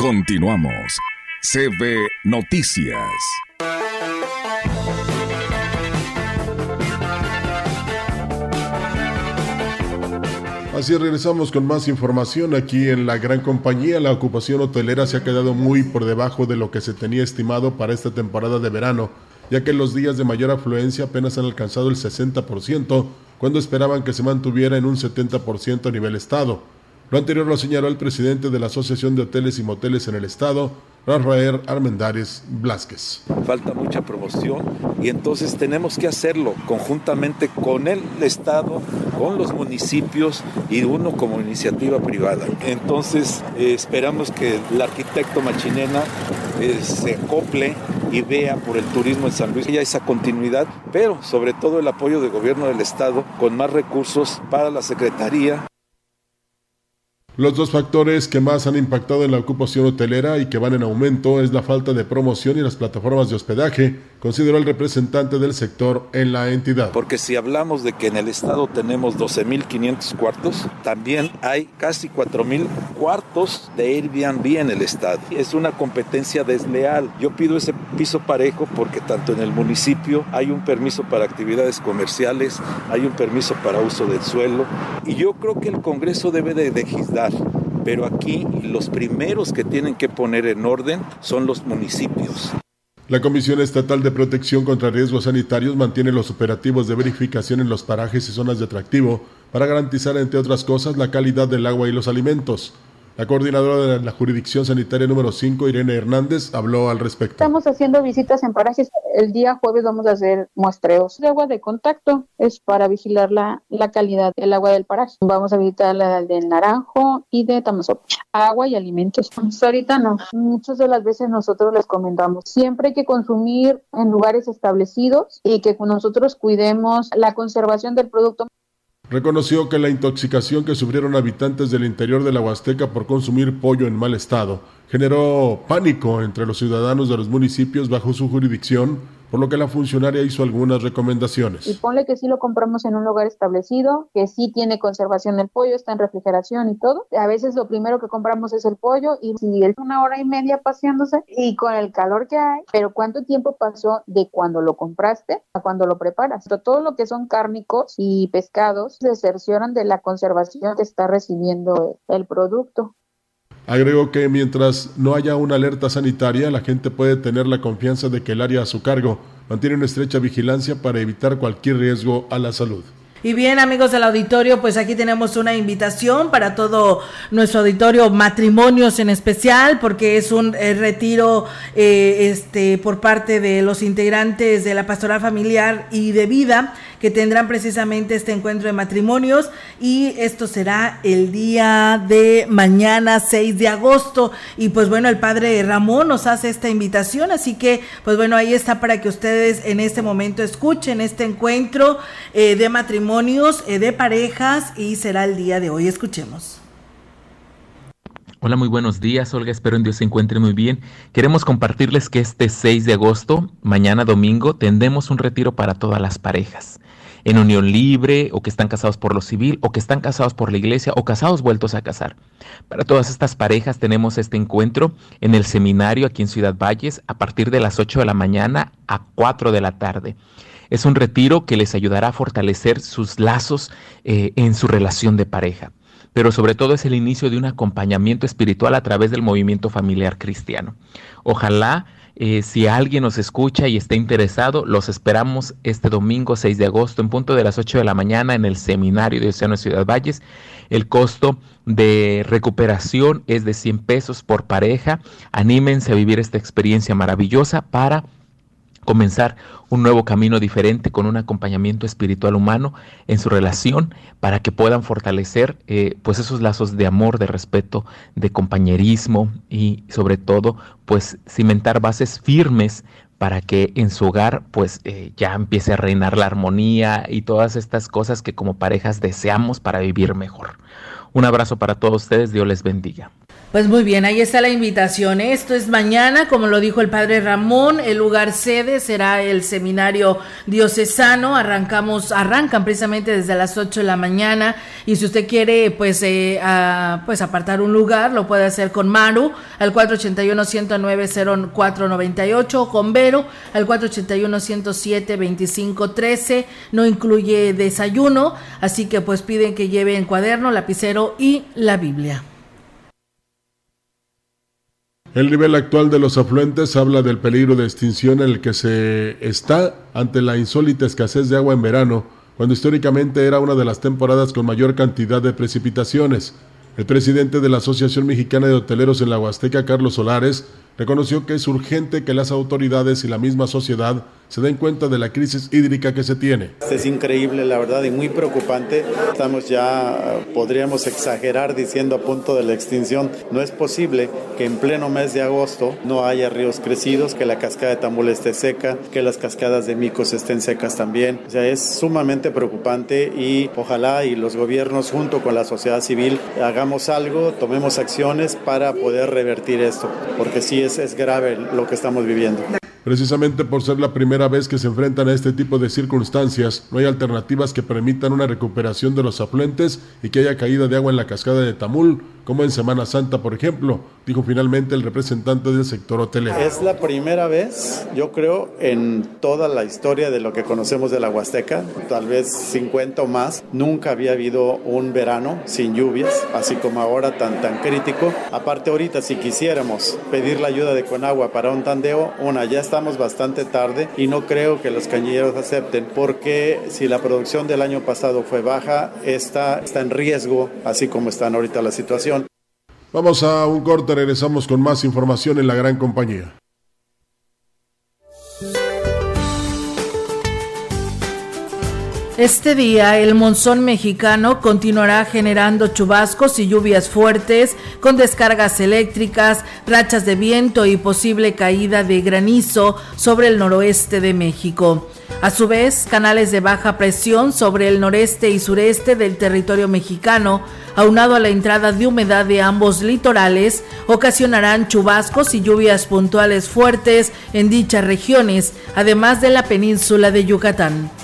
Speaker 6: Continuamos. CB Noticias.
Speaker 2: Así regresamos con más información aquí en la gran compañía. La ocupación hotelera se ha quedado muy por debajo de lo que se tenía estimado para esta temporada de verano ya que los días de mayor afluencia apenas han alcanzado el 60%, cuando esperaban que se mantuviera en un 70% a nivel Estado. Lo anterior lo señaló el presidente de la Asociación de Hoteles y Moteles en el Estado, Rafael Armendares Blasquez.
Speaker 11: Falta mucha promoción y entonces tenemos que hacerlo conjuntamente con el Estado, con los municipios y uno como iniciativa privada. Entonces eh, esperamos que el arquitecto Machinena eh, se acople y vea por el turismo en San Luis ya esa continuidad, pero sobre todo el apoyo del gobierno del Estado con más recursos para la Secretaría
Speaker 2: los dos factores que más han impactado en la ocupación hotelera y que van en aumento es la falta de promoción y las plataformas de hospedaje, consideró el representante del sector en la entidad.
Speaker 11: Porque si hablamos de que en el estado tenemos 12.500 cuartos, también hay casi 4.000 cuartos de Airbnb en el estado. Es una competencia desleal. Yo pido ese piso parejo porque tanto en el municipio hay un permiso para actividades comerciales, hay un permiso para uso del suelo y yo creo que el Congreso debe de legislar pero aquí los primeros que tienen que poner en orden son los municipios.
Speaker 2: La Comisión Estatal de Protección contra Riesgos Sanitarios mantiene los operativos de verificación en los parajes y zonas de atractivo para garantizar, entre otras cosas, la calidad del agua y los alimentos. La coordinadora de la jurisdicción sanitaria número 5, Irene Hernández, habló al respecto.
Speaker 12: Estamos haciendo visitas en parajes. El día jueves vamos a hacer muestreos de agua de contacto. Es para vigilar la, la calidad del agua del paraje. Vamos a visitar la del Naranjo y de Tamazopo. Agua y alimentos. Pues ahorita no. Muchas de las veces nosotros les comentamos. Siempre hay que consumir en lugares establecidos y que nosotros cuidemos la conservación del producto
Speaker 2: reconoció que la intoxicación que sufrieron habitantes del interior de la Huasteca por consumir pollo en mal estado generó pánico entre los ciudadanos de los municipios bajo su jurisdicción por lo que la funcionaria hizo algunas recomendaciones.
Speaker 12: Y ponle que sí lo compramos en un lugar establecido, que sí tiene conservación del pollo, está en refrigeración y todo. A veces lo primero que compramos es el pollo y si es una hora y media paseándose y con el calor que hay, pero ¿cuánto tiempo pasó de cuando lo compraste a cuando lo preparas? Todo lo que son cárnicos y pescados se cercioran de la conservación que está recibiendo el producto.
Speaker 2: Agregó que mientras no haya una alerta sanitaria, la gente puede tener la confianza de que el área a su cargo mantiene una estrecha vigilancia para evitar cualquier riesgo a la salud.
Speaker 1: Y bien, amigos del auditorio, pues aquí tenemos una invitación para todo nuestro auditorio, matrimonios en especial, porque es un eh, retiro eh, este, por parte de los integrantes de la pastoral familiar y de vida que tendrán precisamente este encuentro de matrimonios. Y esto será el día de mañana 6 de agosto. Y pues bueno el padre Ramón nos hace esta invitación así que pues bueno ahí está para que ustedes en este momento escuchen este encuentro eh, de eh, de parejas y será el día de hoy. Escuchemos.
Speaker 13: Hola, muy buenos días, Olga. Espero en Dios se encuentre muy bien. Queremos compartirles que este 6 de agosto, mañana domingo, tendremos un retiro para todas las parejas. En unión libre, o que están casados por lo civil, o que están casados por la iglesia, o casados vueltos a casar. Para todas estas parejas tenemos este encuentro en el seminario aquí en Ciudad Valles a partir de las 8 de la mañana a 4 de la tarde. Es un retiro que les ayudará a fortalecer sus lazos eh, en su relación de pareja, pero sobre todo es el inicio de un acompañamiento espiritual a través del movimiento familiar cristiano. Ojalá eh, si alguien nos escucha y está interesado, los esperamos este domingo 6 de agosto en punto de las 8 de la mañana en el seminario de Océano Ciudad Valles. El costo de recuperación es de 100 pesos por pareja. Anímense a vivir esta experiencia maravillosa para comenzar un nuevo camino diferente con un acompañamiento espiritual humano en su relación para que puedan fortalecer eh, pues esos lazos de amor, de respeto, de compañerismo y sobre todo pues cimentar bases firmes para que en su hogar pues eh, ya empiece a reinar la armonía y todas estas cosas que como parejas deseamos para vivir mejor. Un abrazo para todos ustedes, Dios les bendiga.
Speaker 1: Pues muy bien, ahí está la invitación. Esto es mañana, como lo dijo el padre Ramón, el lugar sede será el seminario diocesano. Arrancamos, arrancan precisamente desde las 8 de la mañana y si usted quiere pues, eh, pues apartar un lugar, lo puede hacer con Maru al 481-109-0498 o con Vero al 481-107-2513. No incluye desayuno, así que pues piden que lleven cuaderno, lapicero y la Biblia.
Speaker 2: El nivel actual de los afluentes habla del peligro de extinción en el que se está ante la insólita escasez de agua en verano, cuando históricamente era una de las temporadas con mayor cantidad de precipitaciones. El presidente de la Asociación Mexicana de Hoteleros en la Huasteca, Carlos Solares, reconoció que es urgente que las autoridades y la misma sociedad se den cuenta de la crisis hídrica que se tiene.
Speaker 14: Es increíble, la verdad, y muy preocupante. Estamos ya, podríamos exagerar diciendo a punto de la extinción. No es posible que en pleno mes de agosto no haya ríos crecidos, que la cascada de Tambul esté seca, que las cascadas de Micos estén secas también. O sea, es sumamente preocupante y ojalá y los gobiernos junto con la sociedad civil hagamos algo, tomemos acciones para poder revertir esto, porque sí es, es grave lo que estamos viviendo.
Speaker 2: Precisamente por ser la primera vez que se enfrentan a este tipo de circunstancias, no hay alternativas que permitan una recuperación de los afluentes y que haya caída de agua en la cascada de Tamul, como en Semana Santa, por ejemplo, dijo finalmente el representante del sector hotelero.
Speaker 14: Es la primera vez, yo creo, en toda la historia de lo que conocemos de la Huasteca, tal vez 50 o más, nunca había habido un verano sin lluvias, así como ahora tan, tan crítico. Aparte ahorita, si quisiéramos pedir la ayuda de Conagua para un tandeo, una, ya estamos bastante tarde y no creo que los cañilleros acepten, porque si la producción del año pasado fue baja, esta está en riesgo, así como están ahorita la situación.
Speaker 2: Vamos a un corte, regresamos con más información en la gran compañía.
Speaker 1: Este día el monzón mexicano continuará generando chubascos y lluvias fuertes con descargas eléctricas, rachas de viento y posible caída de granizo sobre el noroeste de México. A su vez, canales de baja presión sobre el noreste y sureste del territorio mexicano, aunado a la entrada de humedad de ambos litorales, ocasionarán chubascos y lluvias puntuales fuertes en dichas regiones, además de la península de Yucatán.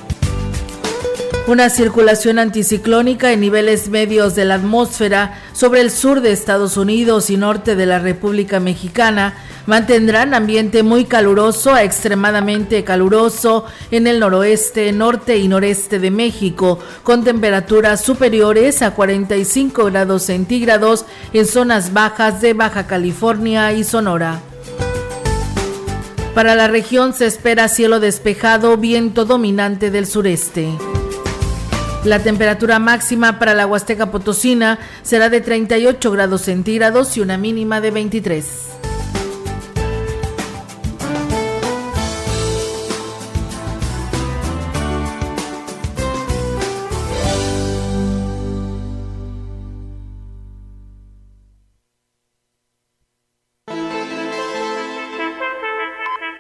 Speaker 1: Una circulación anticiclónica en niveles medios de la atmósfera sobre el sur de Estados Unidos y norte de la República Mexicana mantendrán ambiente muy caluroso a extremadamente caluroso en el noroeste, norte y noreste de México, con temperaturas superiores a 45 grados centígrados en zonas bajas de Baja California y Sonora. Para la región se espera cielo despejado, viento dominante del sureste. La temperatura máxima para la Huasteca Potosina será de 38 grados centígrados y una mínima de 23.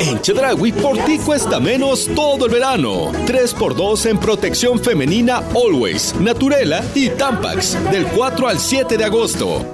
Speaker 15: En Chedragui por ti cuesta menos todo el verano. 3x2 en protección femenina Always, Naturela y Tampax del 4 al 7 de agosto.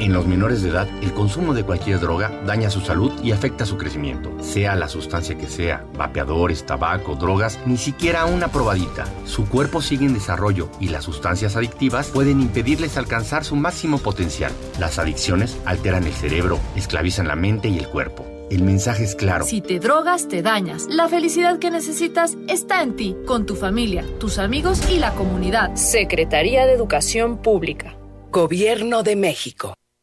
Speaker 16: En los menores de edad, el consumo de cualquier droga daña su salud y afecta su crecimiento. Sea la sustancia que sea, vapeadores, tabaco, drogas, ni siquiera una probadita. Su cuerpo sigue en desarrollo y las sustancias adictivas pueden impedirles alcanzar su máximo potencial. Las adicciones alteran el cerebro, esclavizan la mente y el cuerpo. El mensaje es claro.
Speaker 17: Si te drogas, te dañas. La felicidad que necesitas está en ti, con tu familia, tus amigos y la comunidad.
Speaker 18: Secretaría de Educación Pública. Gobierno de México.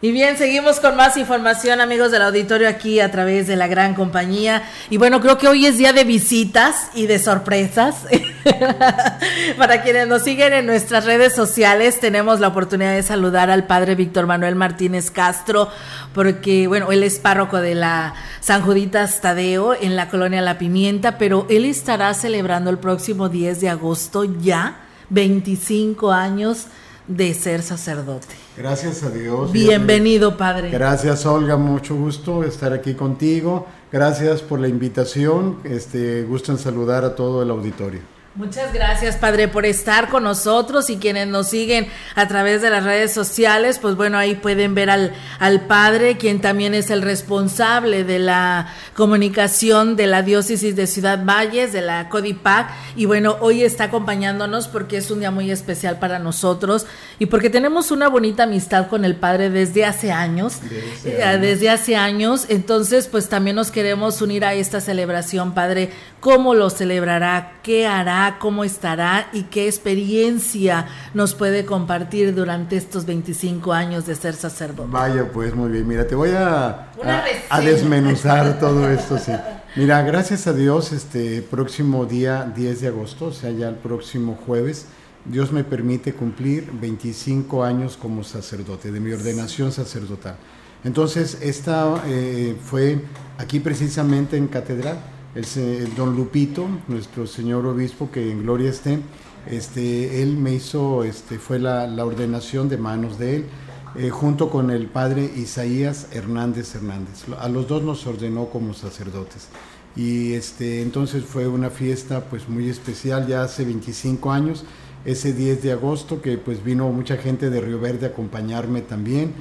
Speaker 1: Y bien, seguimos con más información, amigos del auditorio, aquí a través de la gran compañía. Y bueno, creo que hoy es día de visitas y de sorpresas. [laughs] Para quienes nos siguen en nuestras redes sociales, tenemos la oportunidad de saludar al padre Víctor Manuel Martínez Castro, porque, bueno, él es párroco de la San Juditas Tadeo en la colonia La Pimienta, pero él estará celebrando el próximo 10 de agosto ya 25 años de ser sacerdote.
Speaker 19: Gracias a Dios.
Speaker 1: Bienvenido, Padre.
Speaker 19: Gracias, Olga. Mucho gusto estar aquí contigo. Gracias por la invitación. Este, gusto en saludar a todo el auditorio.
Speaker 1: Muchas gracias, Padre, por estar con nosotros y quienes nos siguen a través de las redes sociales, pues bueno, ahí pueden ver al, al Padre, quien también es el responsable de la comunicación de la diócesis de Ciudad Valles, de la CODIPAC, y bueno, hoy está acompañándonos porque es un día muy especial para nosotros y porque tenemos una bonita amistad con el Padre desde hace años, desde, eh, desde hace años, entonces pues también nos queremos unir a esta celebración, Padre, ¿cómo lo celebrará? ¿Qué hará? cómo estará y qué experiencia nos puede compartir durante estos 25 años de ser sacerdote.
Speaker 19: Vaya, pues muy bien. Mira, te voy a, a, desmenuzar [laughs] todo esto. Sí. Mira, gracias a Dios, este próximo día 10 de agosto, o sea, ya el próximo jueves, Dios me permite cumplir 25 años como sacerdote, de mi ordenación sacerdotal. Entonces, esta eh, fue aquí precisamente en Catedral el, don Lupito, nuestro señor obispo, que en gloria esté, este, él me hizo, este, fue la, ordenación de manos de él, eh, junto con el padre Isaías Hernández Hernández. A los dos nos ordenó como sacerdotes. Y este, entonces fue una fiesta pues muy especial, ya hace 25 años, ese 10 de agosto, que pues vino mucha gente de Río Verde a acompañarme también.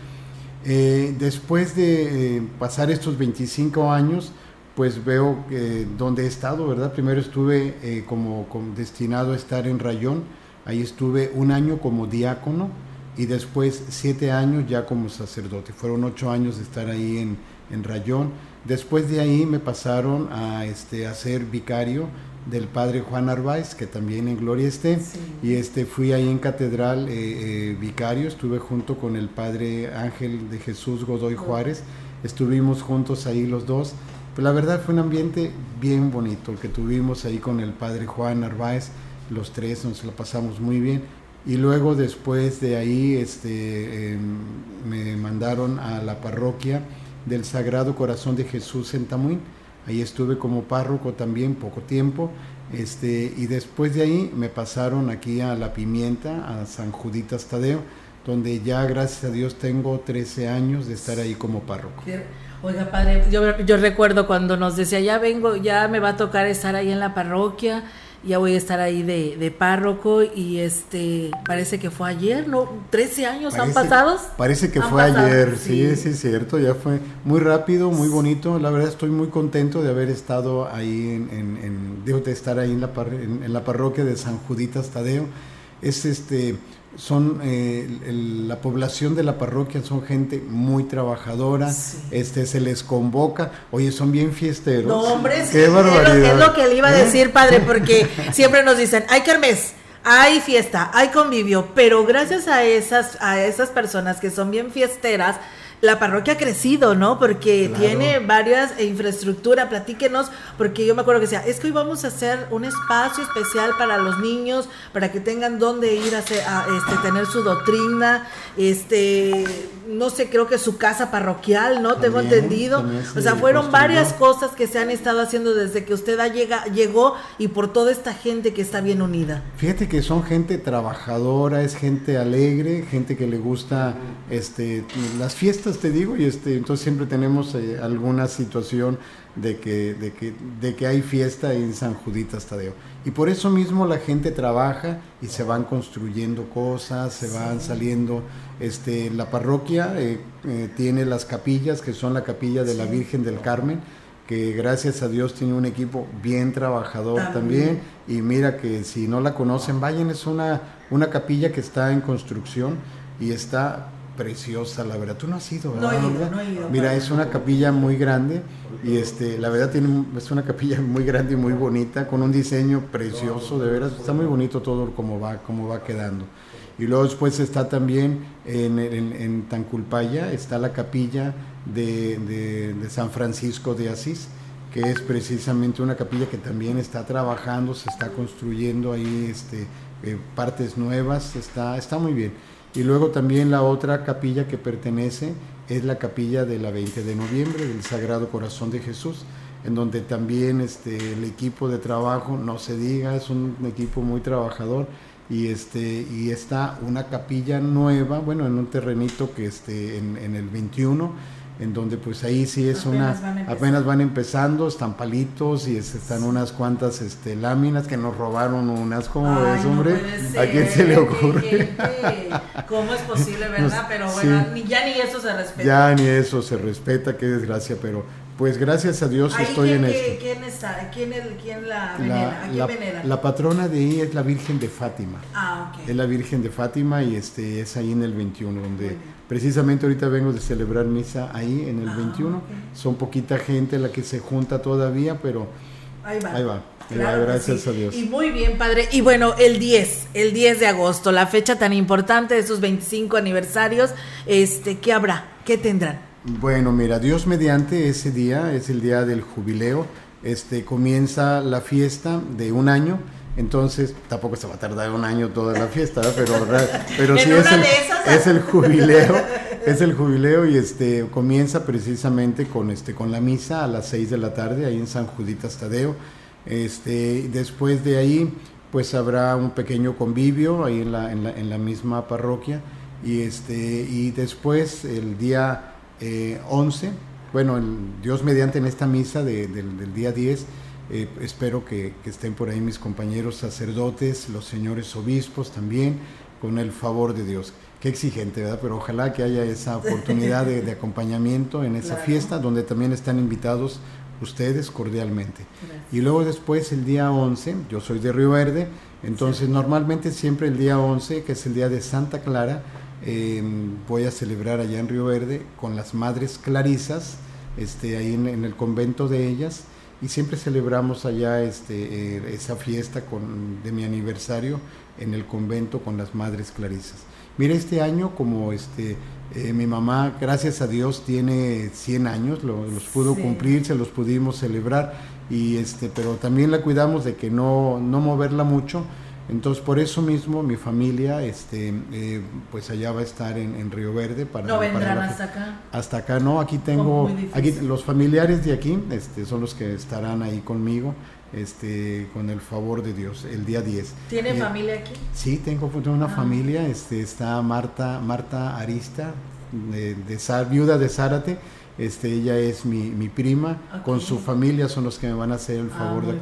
Speaker 19: Eh, después de eh, pasar estos 25 años, pues veo que donde he estado, ¿verdad? Primero estuve eh, como, destinado a estar en Rayón, ahí estuve un año como diácono y después siete años ya como sacerdote. Fueron ocho años de estar ahí en, en Rayón. Después de ahí me pasaron a, este, a ser vicario del padre Juan Arváez, que también en Gloria esté, y este, fui ahí en Catedral eh, eh, vicario, estuve junto con el padre Ángel de Jesús Godoy. Juárez, estuvimos juntos ahí los dos, pues la verdad fue un ambiente bien bonito el que tuvimos ahí con el padre Juan Narváez, los tres nos lo pasamos muy bien. Y luego después de ahí este, em, me mandaron a la parroquia del Sagrado Corazón de Jesús en Tamuín. Ahí estuve como párroco también poco tiempo. Este, y después de ahí me pasaron aquí a La Pimienta, a San Juditas Tadeo, donde ya gracias a Dios tengo 13 años de estar ahí como párroco.
Speaker 1: Oiga, padre, yo, yo recuerdo cuando nos decía, ya vengo, ya me va a tocar estar ahí en la parroquia, ya voy a estar ahí de, de párroco y este, parece que fue ayer, ¿no? 13 años han pasado.
Speaker 19: Parece que fue ayer, sí. sí, es cierto, ya fue muy rápido, muy bonito, la verdad estoy muy contento de haber estado ahí, en, en, de estar ahí en la, en, en la parroquia de San Juditas Tadeo. Es este son eh, la población de la parroquia son gente muy trabajadora, este se les convoca, oye, son bien fiesteros.
Speaker 1: No, hombre, Qué barbaridad. Es lo, que le iba a ¿Eh? decir, padre, porque [laughs] siempre nos dicen, hay kermés, hay fiesta, hay convivio, pero gracias a esas, a esas personas que son bien fiesteras, la parroquia ha crecido, ¿no? Porque tiene varias infraestructura. Platíquenos, porque yo me acuerdo que decía, es que hoy vamos a hacer un espacio especial para los niños, para que tengan dónde ir a, hacer, a este, tener su doctrina, este, no sé, creo que su casa parroquial, ¿no? Tengo entendido. o sea, fueron varias cosas que se han estado haciendo desde que usted ha llega, llegó y por toda esta gente que está bien unida.
Speaker 19: Fíjate que son gente trabajadora, es gente alegre, gente que le gusta este, las fiestas te digo, y este, entonces siempre tenemos eh, alguna situación de que, de, que, de que hay fiesta en San Juditas Tadeo. Y por eso mismo la gente trabaja y se van construyendo cosas, se van saliendo. Este, la parroquia eh, eh, tiene las capillas, que son la capilla de la Virgen del Carmen, que gracias a Dios tiene un equipo bien trabajador también. Y mira que si no la conocen, vayan, es una, una capilla que está en construcción y está preciosa, la verdad. Tú no has ido, ¿verdad? Mira, es una capilla muy grande y este, la verdad tiene, es una capilla muy grande y muy bonita, con un diseño precioso, de veras, está muy bonito todo como va, como va quedando. Y luego después está también en, en, Tanculpaya, está la capilla de, de, San Francisco de Asís, que es precisamente una capilla que también está trabajando, se está construyendo ahí este, eh, partes nuevas, está, está muy bien. Y luego también la otra capilla que pertenece es la capilla de la 20 de noviembre del Sagrado Corazón de Jesús, en donde también este, el equipo de trabajo, no se diga, es un equipo muy trabajador y, este, y está una capilla nueva, bueno, en un terrenito que este, en, en el 21, en donde pues ahí sí es
Speaker 1: Apenas
Speaker 19: una,
Speaker 1: van
Speaker 19: apenas van empezando, están palitos y es- están unas cuantas este, láminas que nos robaron unas, ¿cómo
Speaker 1: Ay,
Speaker 19: ves, hombre? ¿A quién se le
Speaker 1: qué
Speaker 19: ocurre?
Speaker 1: ¿Cómo es posible, [laughs] verdad? Pero
Speaker 19: Sí.
Speaker 1: bueno, ni, ya ni eso se respeta.
Speaker 19: Ya ni eso se respeta, qué desgracia, pero pues gracias a Dios
Speaker 1: Ahí,
Speaker 19: estoy
Speaker 1: ¿quién,
Speaker 19: en esto.
Speaker 1: ¿quién, está? ¿Quién, el- quién la venera? ¿A
Speaker 19: La,
Speaker 1: quién
Speaker 19: la-
Speaker 1: venera?
Speaker 19: la patrona de ahí es la Virgen de Fátima.
Speaker 1: Ah, ok.
Speaker 19: Es la Virgen de Fátima y este es ahí en el 21, donde precisamente ahorita vengo de celebrar misa ahí en el 21. Son poquita gente la que se junta todavía, pero
Speaker 1: Ahí va.
Speaker 19: ahí va,
Speaker 1: Claro
Speaker 19: gracias
Speaker 1: sí.
Speaker 19: a Dios.
Speaker 1: Y muy bien, padre. Y bueno, el 10, el 10 de agosto, la fecha tan importante de sus 25 aniversarios, este, ¿qué habrá? ¿Qué tendrán?
Speaker 19: Bueno, mira, Dios mediante ese día es el día del jubileo. Este comienza la fiesta de un año. Entonces, tampoco se va a tardar un año toda la fiesta, pero, pero sí es el,
Speaker 1: de esas.
Speaker 19: es el jubileo, es el jubileo y este comienza precisamente con este con la misa a las 6 de la tarde ahí en San Juditas Tadeo. Este, después de ahí, pues habrá un pequeño convivio ahí en la, en la, en la misma parroquia y este y después el día eh, 11, bueno, el, Dios mediante en esta misa de- del, del día 10, eh, espero que, que estén por ahí mis compañeros sacerdotes, los señores obispos también, con el favor de Dios. Qué exigente, ¿verdad? Pero ojalá que haya esa [laughs] oportunidad de, de acompañamiento en esa
Speaker 1: Claro.
Speaker 19: fiesta, donde también están invitados ustedes cordialmente. Y luego después el día 11, yo soy de Río Verde, entonces normalmente siempre el día 11, que es el día de Santa Clara, eh, voy a celebrar allá en Río Verde con las Madres Clarisas, este, ahí en, en el convento de ellas, y siempre celebramos allá este, eh, esa fiesta con, de mi aniversario en el convento con las Madres Clarisas. Mira, este año como este, eh, mi mamá, gracias a Dios, tiene 100 años, lo- los pudo
Speaker 1: Sí.
Speaker 19: cumplir, se los pudimos celebrar, y este, pero también la cuidamos de que no, no moverla mucho. Entonces, por eso mismo mi familia, este, eh, pues allá va a estar en, en Río Verde para...
Speaker 1: ¿No
Speaker 19: para
Speaker 1: vendrán
Speaker 19: la
Speaker 1: hasta acá?
Speaker 19: hasta acá no, aquí tengo, aquí los familiares de aquí, este, son los que estarán ahí conmigo, este, con el favor de Dios, el día 10.
Speaker 1: ¿Tiene
Speaker 19: Eh,
Speaker 1: familia aquí?
Speaker 19: Sí, tengo tengo una
Speaker 1: Ah.
Speaker 19: familia, este, está Marta, Marta Arista, de, de viuda de Zárate, este, ella es mi, mi prima, con
Speaker 1: Ok.
Speaker 19: su familia son los que me van a hacer el
Speaker 1: Ah,
Speaker 19: favor
Speaker 1: muy
Speaker 19: de
Speaker 1: bien.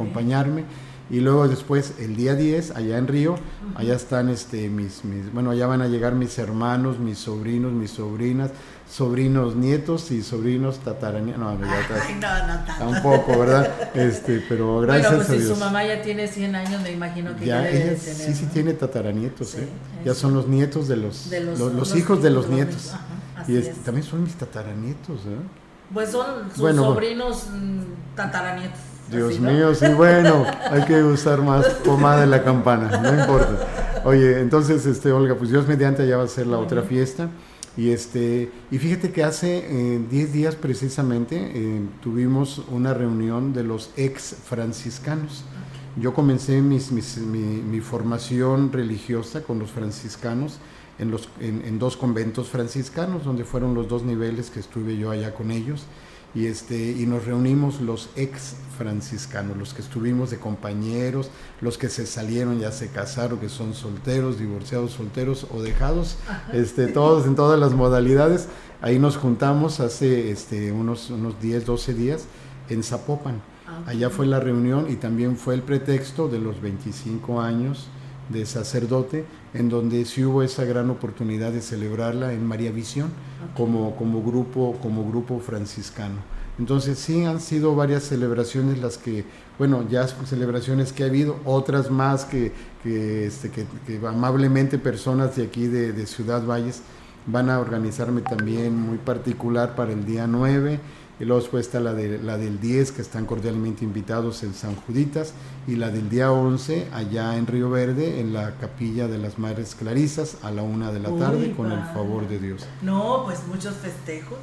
Speaker 19: Y luego después, el día 10, allá en Río, allá están este, mis, mis, bueno, allá van a llegar mis hermanos, mis sobrinos, mis sobrinas, sobrinos nietos y sobrinos tataranietos. No,
Speaker 1: no, no.
Speaker 19: Tampoco, ¿verdad? [laughs] Este, pero gracias
Speaker 1: bueno, pues
Speaker 19: a
Speaker 1: si
Speaker 19: Dios.
Speaker 1: su mamá ya tiene 100 años, me imagino que ya,
Speaker 19: Ya,
Speaker 1: debe
Speaker 19: ella
Speaker 1: de tener.
Speaker 19: sí, sí tiene tataranietos,
Speaker 1: Sí,
Speaker 19: ¿eh? Ya son los nietos de los,
Speaker 1: De los-
Speaker 19: los, los
Speaker 1: los
Speaker 19: hijos de los nietos.
Speaker 1: nietos, ajá, así
Speaker 19: y este,
Speaker 1: es.
Speaker 19: también son mis tataranietos, ¿eh?
Speaker 1: Pues son sus
Speaker 19: Bueno,
Speaker 1: sobrinos mm, tataranietos.
Speaker 19: Dios mío, sí, bueno, hay que usar más pomada en la campana, no importa. Oye, entonces, este, Olga, pues Dios mediante allá va a ser la otra fiesta. Y este, y fíjate que hace eh, 10 días precisamente eh, tuvimos una reunión de los ex franciscanos. Yo comencé mis- mis- mi, mi formación religiosa con los franciscanos en, los, en, en dos conventos franciscanos, donde fueron los dos niveles que estuve yo allá con ellos. Y, este, y nos reunimos los ex franciscanos, los que estuvimos de compañeros, los que se salieron, ya se casaron, que son solteros, divorciados, solteros o dejados, este, todos en todas las modalidades. Ahí nos juntamos hace este, unos, unos 10, 12 días en Zapopan. Allá fue la reunión y también fue el pretexto de los 25 años de sacerdote, en donde sí hubo esa gran oportunidad de celebrarla en María Visión como, como, grupo, como grupo franciscano. Entonces sí han sido varias celebraciones las que, bueno, ya celebraciones que ha habido, otras más que, que, este, que, que amablemente personas de aquí de, de Ciudad Valles van a organizarme también muy particular para el día 9 y luego después está la, de, la del 10 que están cordialmente invitados en San Juditas y la del día 11 allá en Río Verde en la capilla de las Madres Clarisas a la una de la
Speaker 1: Uy,
Speaker 19: tarde con el favor de Dios.
Speaker 1: No, pues muchos festejos.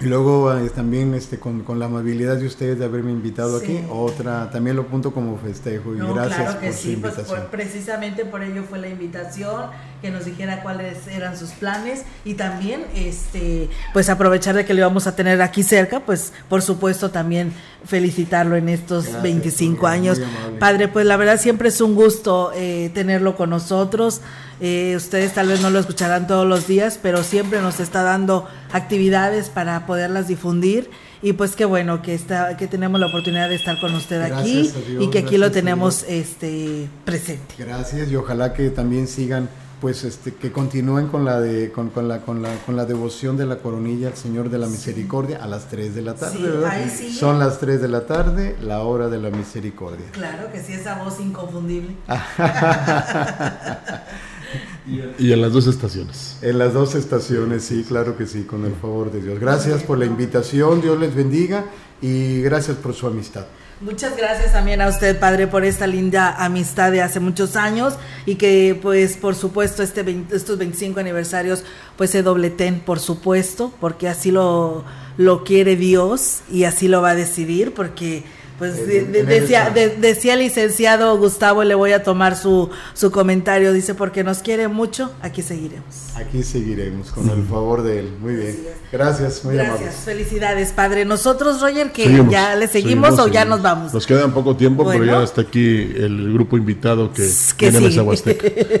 Speaker 19: Y luego eh, también este, con, con la amabilidad de ustedes de haberme invitado
Speaker 1: Sí.
Speaker 19: aquí, otra, también lo apunto como festejo y
Speaker 1: No,
Speaker 19: gracias
Speaker 1: claro que
Speaker 19: por su
Speaker 1: sí, pues
Speaker 19: invitación.
Speaker 1: por- precisamente por ello fue la invitación, que nos dijera cuáles eran sus planes y también este pues aprovechar de que le vamos a tener aquí cerca, pues por supuesto también felicitarlo en estos
Speaker 19: Gracias,
Speaker 1: 25
Speaker 19: Olga, muy
Speaker 1: años. Padre, pues la verdad siempre es un gusto eh, tenerlo con nosotros. Eh, ustedes tal vez no lo escucharán todos los días, pero siempre nos está dando actividades para poderlas difundir y pues qué bueno que está que tenemos la oportunidad de estar con usted aquí y que aquí lo tenemos este presente.
Speaker 19: Gracias y ojalá que también sigan pues este, que continúen con la de con, con, la con la con la devoción de la coronilla al Señor de la Misericordia a las 3 de la tarde, Son las 3 de la tarde, la hora de la misericordia.
Speaker 1: Claro que sí, esa voz inconfundible. [laughs]
Speaker 2: y en las dos estaciones.
Speaker 19: En las dos estaciones, sí, claro que sí, con el favor de Dios. Gracias por la invitación, Dios les bendiga y gracias por su amistad.
Speaker 1: Muchas gracias también a usted, padre, por esta linda amistad de hace muchos años y que, pues, por supuesto, este estos 25 aniversarios, pues, se dobleten, por supuesto, porque así lo, lo quiere Dios y así lo va a decidir, porque pues decía, decía el licenciado Gustavo, le voy a tomar su, su comentario, dice, porque nos quiere mucho, aquí seguiremos.
Speaker 19: Aquí seguiremos, con el favor de él. Muy bien. Gracias, muy
Speaker 1: Gracias, felicidades, padre. Nosotros, Roger, que ya le seguimos, o ya nos vamos.
Speaker 2: Nos queda poco tiempo, pero ya está aquí el grupo invitado que, que tiene sí. [laughs]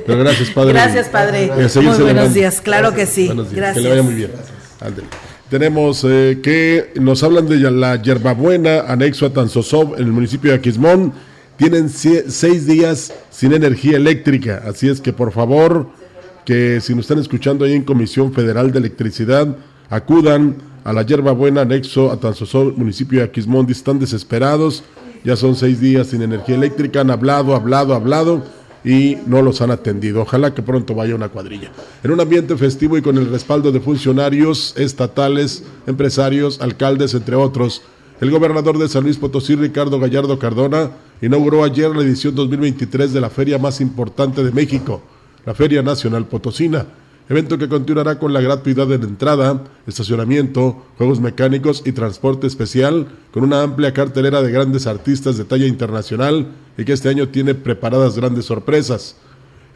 Speaker 2: Pero gracias, padre.
Speaker 1: Gracias, padre. muy buenos días, claro que sí. Gracias.
Speaker 2: Que le vaya muy bien. Tenemos eh, que nos hablan de la hierbabuena, anexo a Tanzosov, en el municipio de Aquismón. Tienen seis días sin energía eléctrica, así es que por favor, que si nos están escuchando ahí en Comisión Federal de Electricidad, acudan a la hierbabuena, anexo a Tanzosov, municipio de Aquismón. Están desesperados, ya son seis días sin energía eléctrica, han hablado, hablado, hablado y no los han atendido. Ojalá que pronto vaya una cuadrilla. En un ambiente festivo y con el respaldo de funcionarios estatales, empresarios, alcaldes, entre otros, el gobernador de San Luis Potosí, Ricardo Gallardo Cardona, inauguró ayer la edición 2023 de la feria más importante de México, la Feria Nacional Potosina evento que continuará con la gratuidad de entrada, estacionamiento, juegos mecánicos y transporte especial, con una amplia cartelera de grandes artistas de talla internacional y que este año tiene preparadas grandes sorpresas.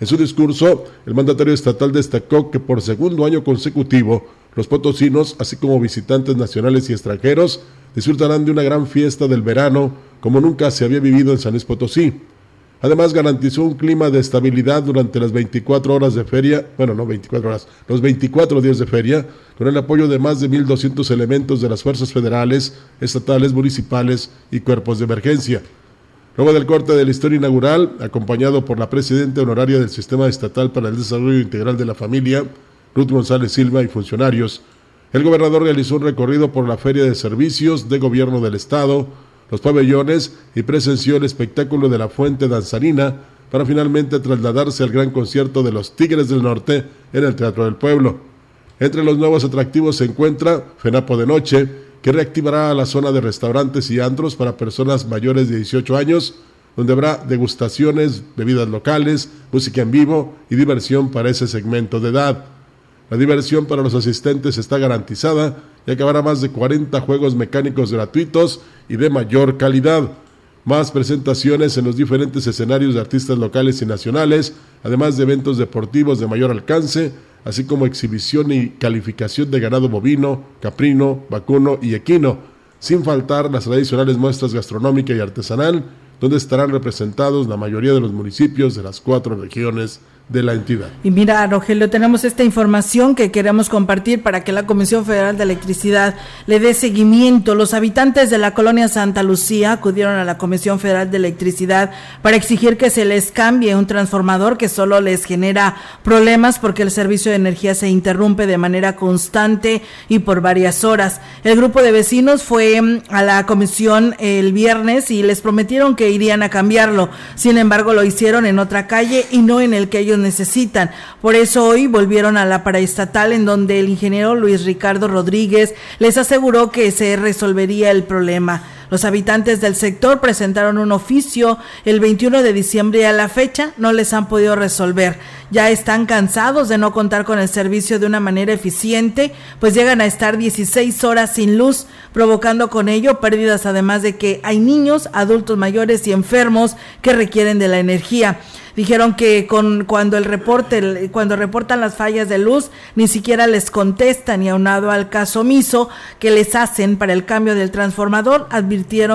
Speaker 2: En su discurso, el mandatario estatal destacó que por segundo año consecutivo, los potosinos, así como visitantes nacionales y extranjeros, disfrutarán de una gran fiesta del verano como nunca se había vivido en San Luis Potosí. Además, garantizó un clima de estabilidad durante las 24 horas de feria, bueno, no 24 horas, los 24 días de feria, con el apoyo de más de 1.200 elementos de las fuerzas federales, estatales, municipales y cuerpos de emergencia. Luego del corte de la historia inaugural, acompañado por la presidenta honoraria del Sistema Estatal para el Desarrollo Integral de la Familia, Ruth González Silva y funcionarios, el gobernador realizó un recorrido por la Feria de Servicios de Gobierno del Estado, los pabellones y presenció el espectáculo de la Fuente Danzarina para finalmente trasladarse al gran concierto de los Tigres del Norte en el Teatro del Pueblo. Entre los nuevos atractivos se encuentra Fenapo de Noche, que reactivará la zona de restaurantes y antros para personas mayores de 18 años, donde habrá degustaciones, bebidas locales, música en vivo y diversión para ese segmento de edad. La diversión para los asistentes está garantizada y acabará más de 40 juegos mecánicos gratuitos y de mayor calidad. Más presentaciones en los diferentes escenarios de artistas locales y nacionales, además de eventos deportivos de mayor alcance, así como exhibición y calificación de ganado bovino, caprino, vacuno y equino, sin faltar las tradicionales muestras gastronómica y artesanal, donde estarán representados la mayoría de los municipios de las cuatro regiones de la entidad.
Speaker 1: Y mira, Rogelio, tenemos esta información que queremos compartir para que la Comisión Federal de Electricidad le dé seguimiento. Los habitantes de la colonia Santa Lucía acudieron a la Comisión Federal de Electricidad para exigir que se les cambie un transformador que solo les genera problemas porque el servicio de energía se interrumpe de manera constante y por varias horas. El grupo de vecinos fue mm, a la comisión el viernes y les prometieron que irían a cambiarlo. Sin embargo, lo hicieron en otra calle y no en el que ellos necesitan. Por eso hoy volvieron a la paraestatal en donde el ingeniero Luis Ricardo Rodríguez les aseguró que se resolvería el problema. Los habitantes del sector presentaron un oficio el 21 de diciembre y a la fecha no les han podido resolver. Ya están cansados de no contar con el servicio de una manera eficiente, pues llegan a estar 16 horas sin luz, provocando con ello pérdidas además de que hay niños, adultos mayores y enfermos que requieren de la energía. Dijeron que con cuando el reporte, cuando reportan las fallas de luz, ni siquiera les contestan y aunado al caso omiso que les hacen para el cambio del transformador,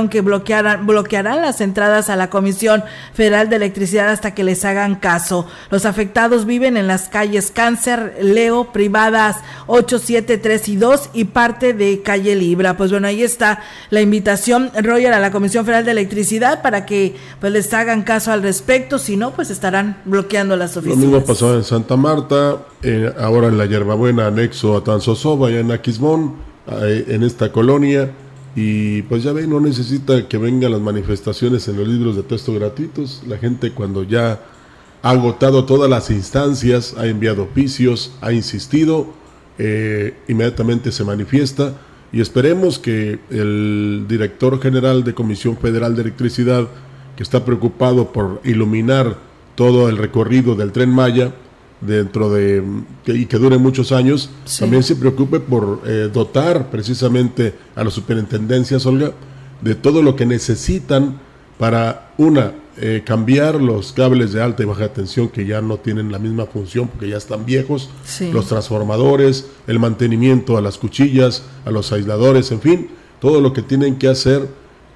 Speaker 1: que bloquearán, bloquearán las entradas a la Comisión Federal de Electricidad hasta que les hagan caso. Los afectados viven en las calles Cáncer, Leo, Privadas 8, 7, 3 y 2 y parte de Calle Libra. Pues bueno, ahí está la invitación, Roger, a la Comisión Federal de Electricidad para que pues les hagan caso al respecto, si no, pues estarán bloqueando las oficinas.
Speaker 2: Lo mismo pasó en Santa Marta, eh, ahora en la Yerbabuena, anexo a Tanzosó, allá en Aquismón, en esta colonia. Y pues ya ven, no necesita que vengan las manifestaciones en los libros de texto gratuitos. La gente cuando ya ha agotado todas las instancias, ha enviado oficios, ha insistido, eh, inmediatamente se manifiesta y esperemos que el director general de Comisión Federal de Electricidad, que está preocupado por iluminar todo el recorrido del tren Maya, dentro de y que dure muchos años, también se preocupe por eh, dotar precisamente a las superintendencias, Olga, de todo lo que necesitan para una eh, cambiar los cables de alta y baja tensión que ya no tienen la misma función porque ya están viejos, los transformadores, el mantenimiento a las cuchillas, a los aisladores, en fin, todo lo que tienen que hacer,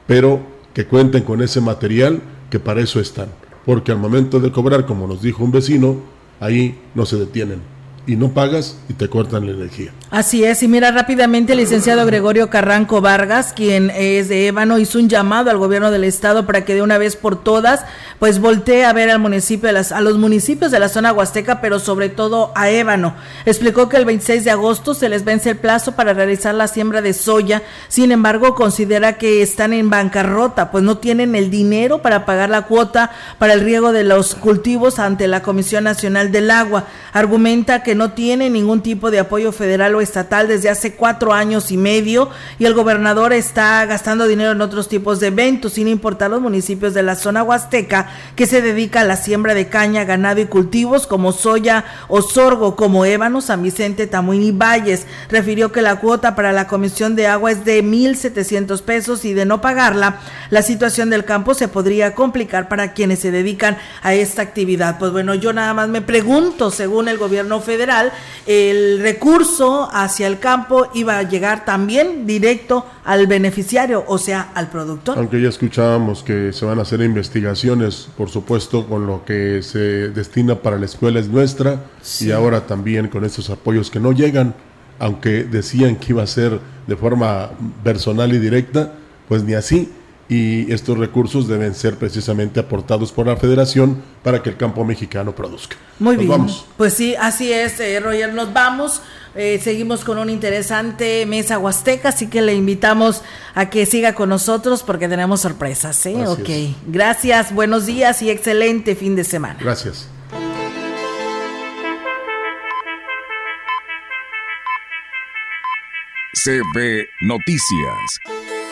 Speaker 2: pero que cuenten con ese material que para eso están. Porque al momento de cobrar, como nos dijo un vecino, ahí no se detienen y no pagas y te cortan la energía.
Speaker 1: Así es, y mira rápidamente el licenciado Gregorio Carranco Vargas, quien es de Ébano, hizo un llamado al gobierno del estado para que de una vez por todas, pues voltee a ver al municipio a los municipios de la zona huasteca, pero sobre todo a Ébano. Explicó que el 26 de agosto se les vence el plazo para realizar la siembra de soya, sin embargo considera que están en bancarrota, pues no tienen el dinero para pagar la cuota para el riego de los cultivos ante la Comisión Nacional del Agua. Argumenta que no tiene ningún tipo de apoyo federal o estatal desde hace cuatro años y medio y el gobernador está gastando dinero en otros tipos de eventos, sin importar los municipios de la zona huasteca que se dedica a la siembra de caña, ganado y cultivos como soya o sorgo, como ébano, San Vicente, Tamuín y Valles. Refirió que la cuota para la Comisión de Agua es de 1.700 pesos y de no pagarla, la situación del campo se podría complicar para quienes se dedican a esta actividad. Pues bueno, yo nada más me pregunto, según el gobierno federal, el recurso hacia el campo iba a llegar también directo al beneficiario, o sea, al productor.
Speaker 2: Aunque ya escuchábamos que se van a hacer investigaciones, por supuesto, con lo que se destina para la escuela es nuestra y ahora también con estos apoyos que no llegan, aunque decían que iba a ser de forma personal y directa, pues ni así y estos recursos deben ser precisamente aportados por la federación para que el campo mexicano produzca.
Speaker 1: Muy bien. Vamos. Pues sí, así es, eh, Roger, nos vamos. Eh, seguimos con una interesante mesa huasteca, así que le invitamos a que siga con nosotros porque tenemos sorpresas. ¿eh? ok, gracias, buenos días y excelente fin de semana.
Speaker 2: Gracias.
Speaker 6: CB Noticias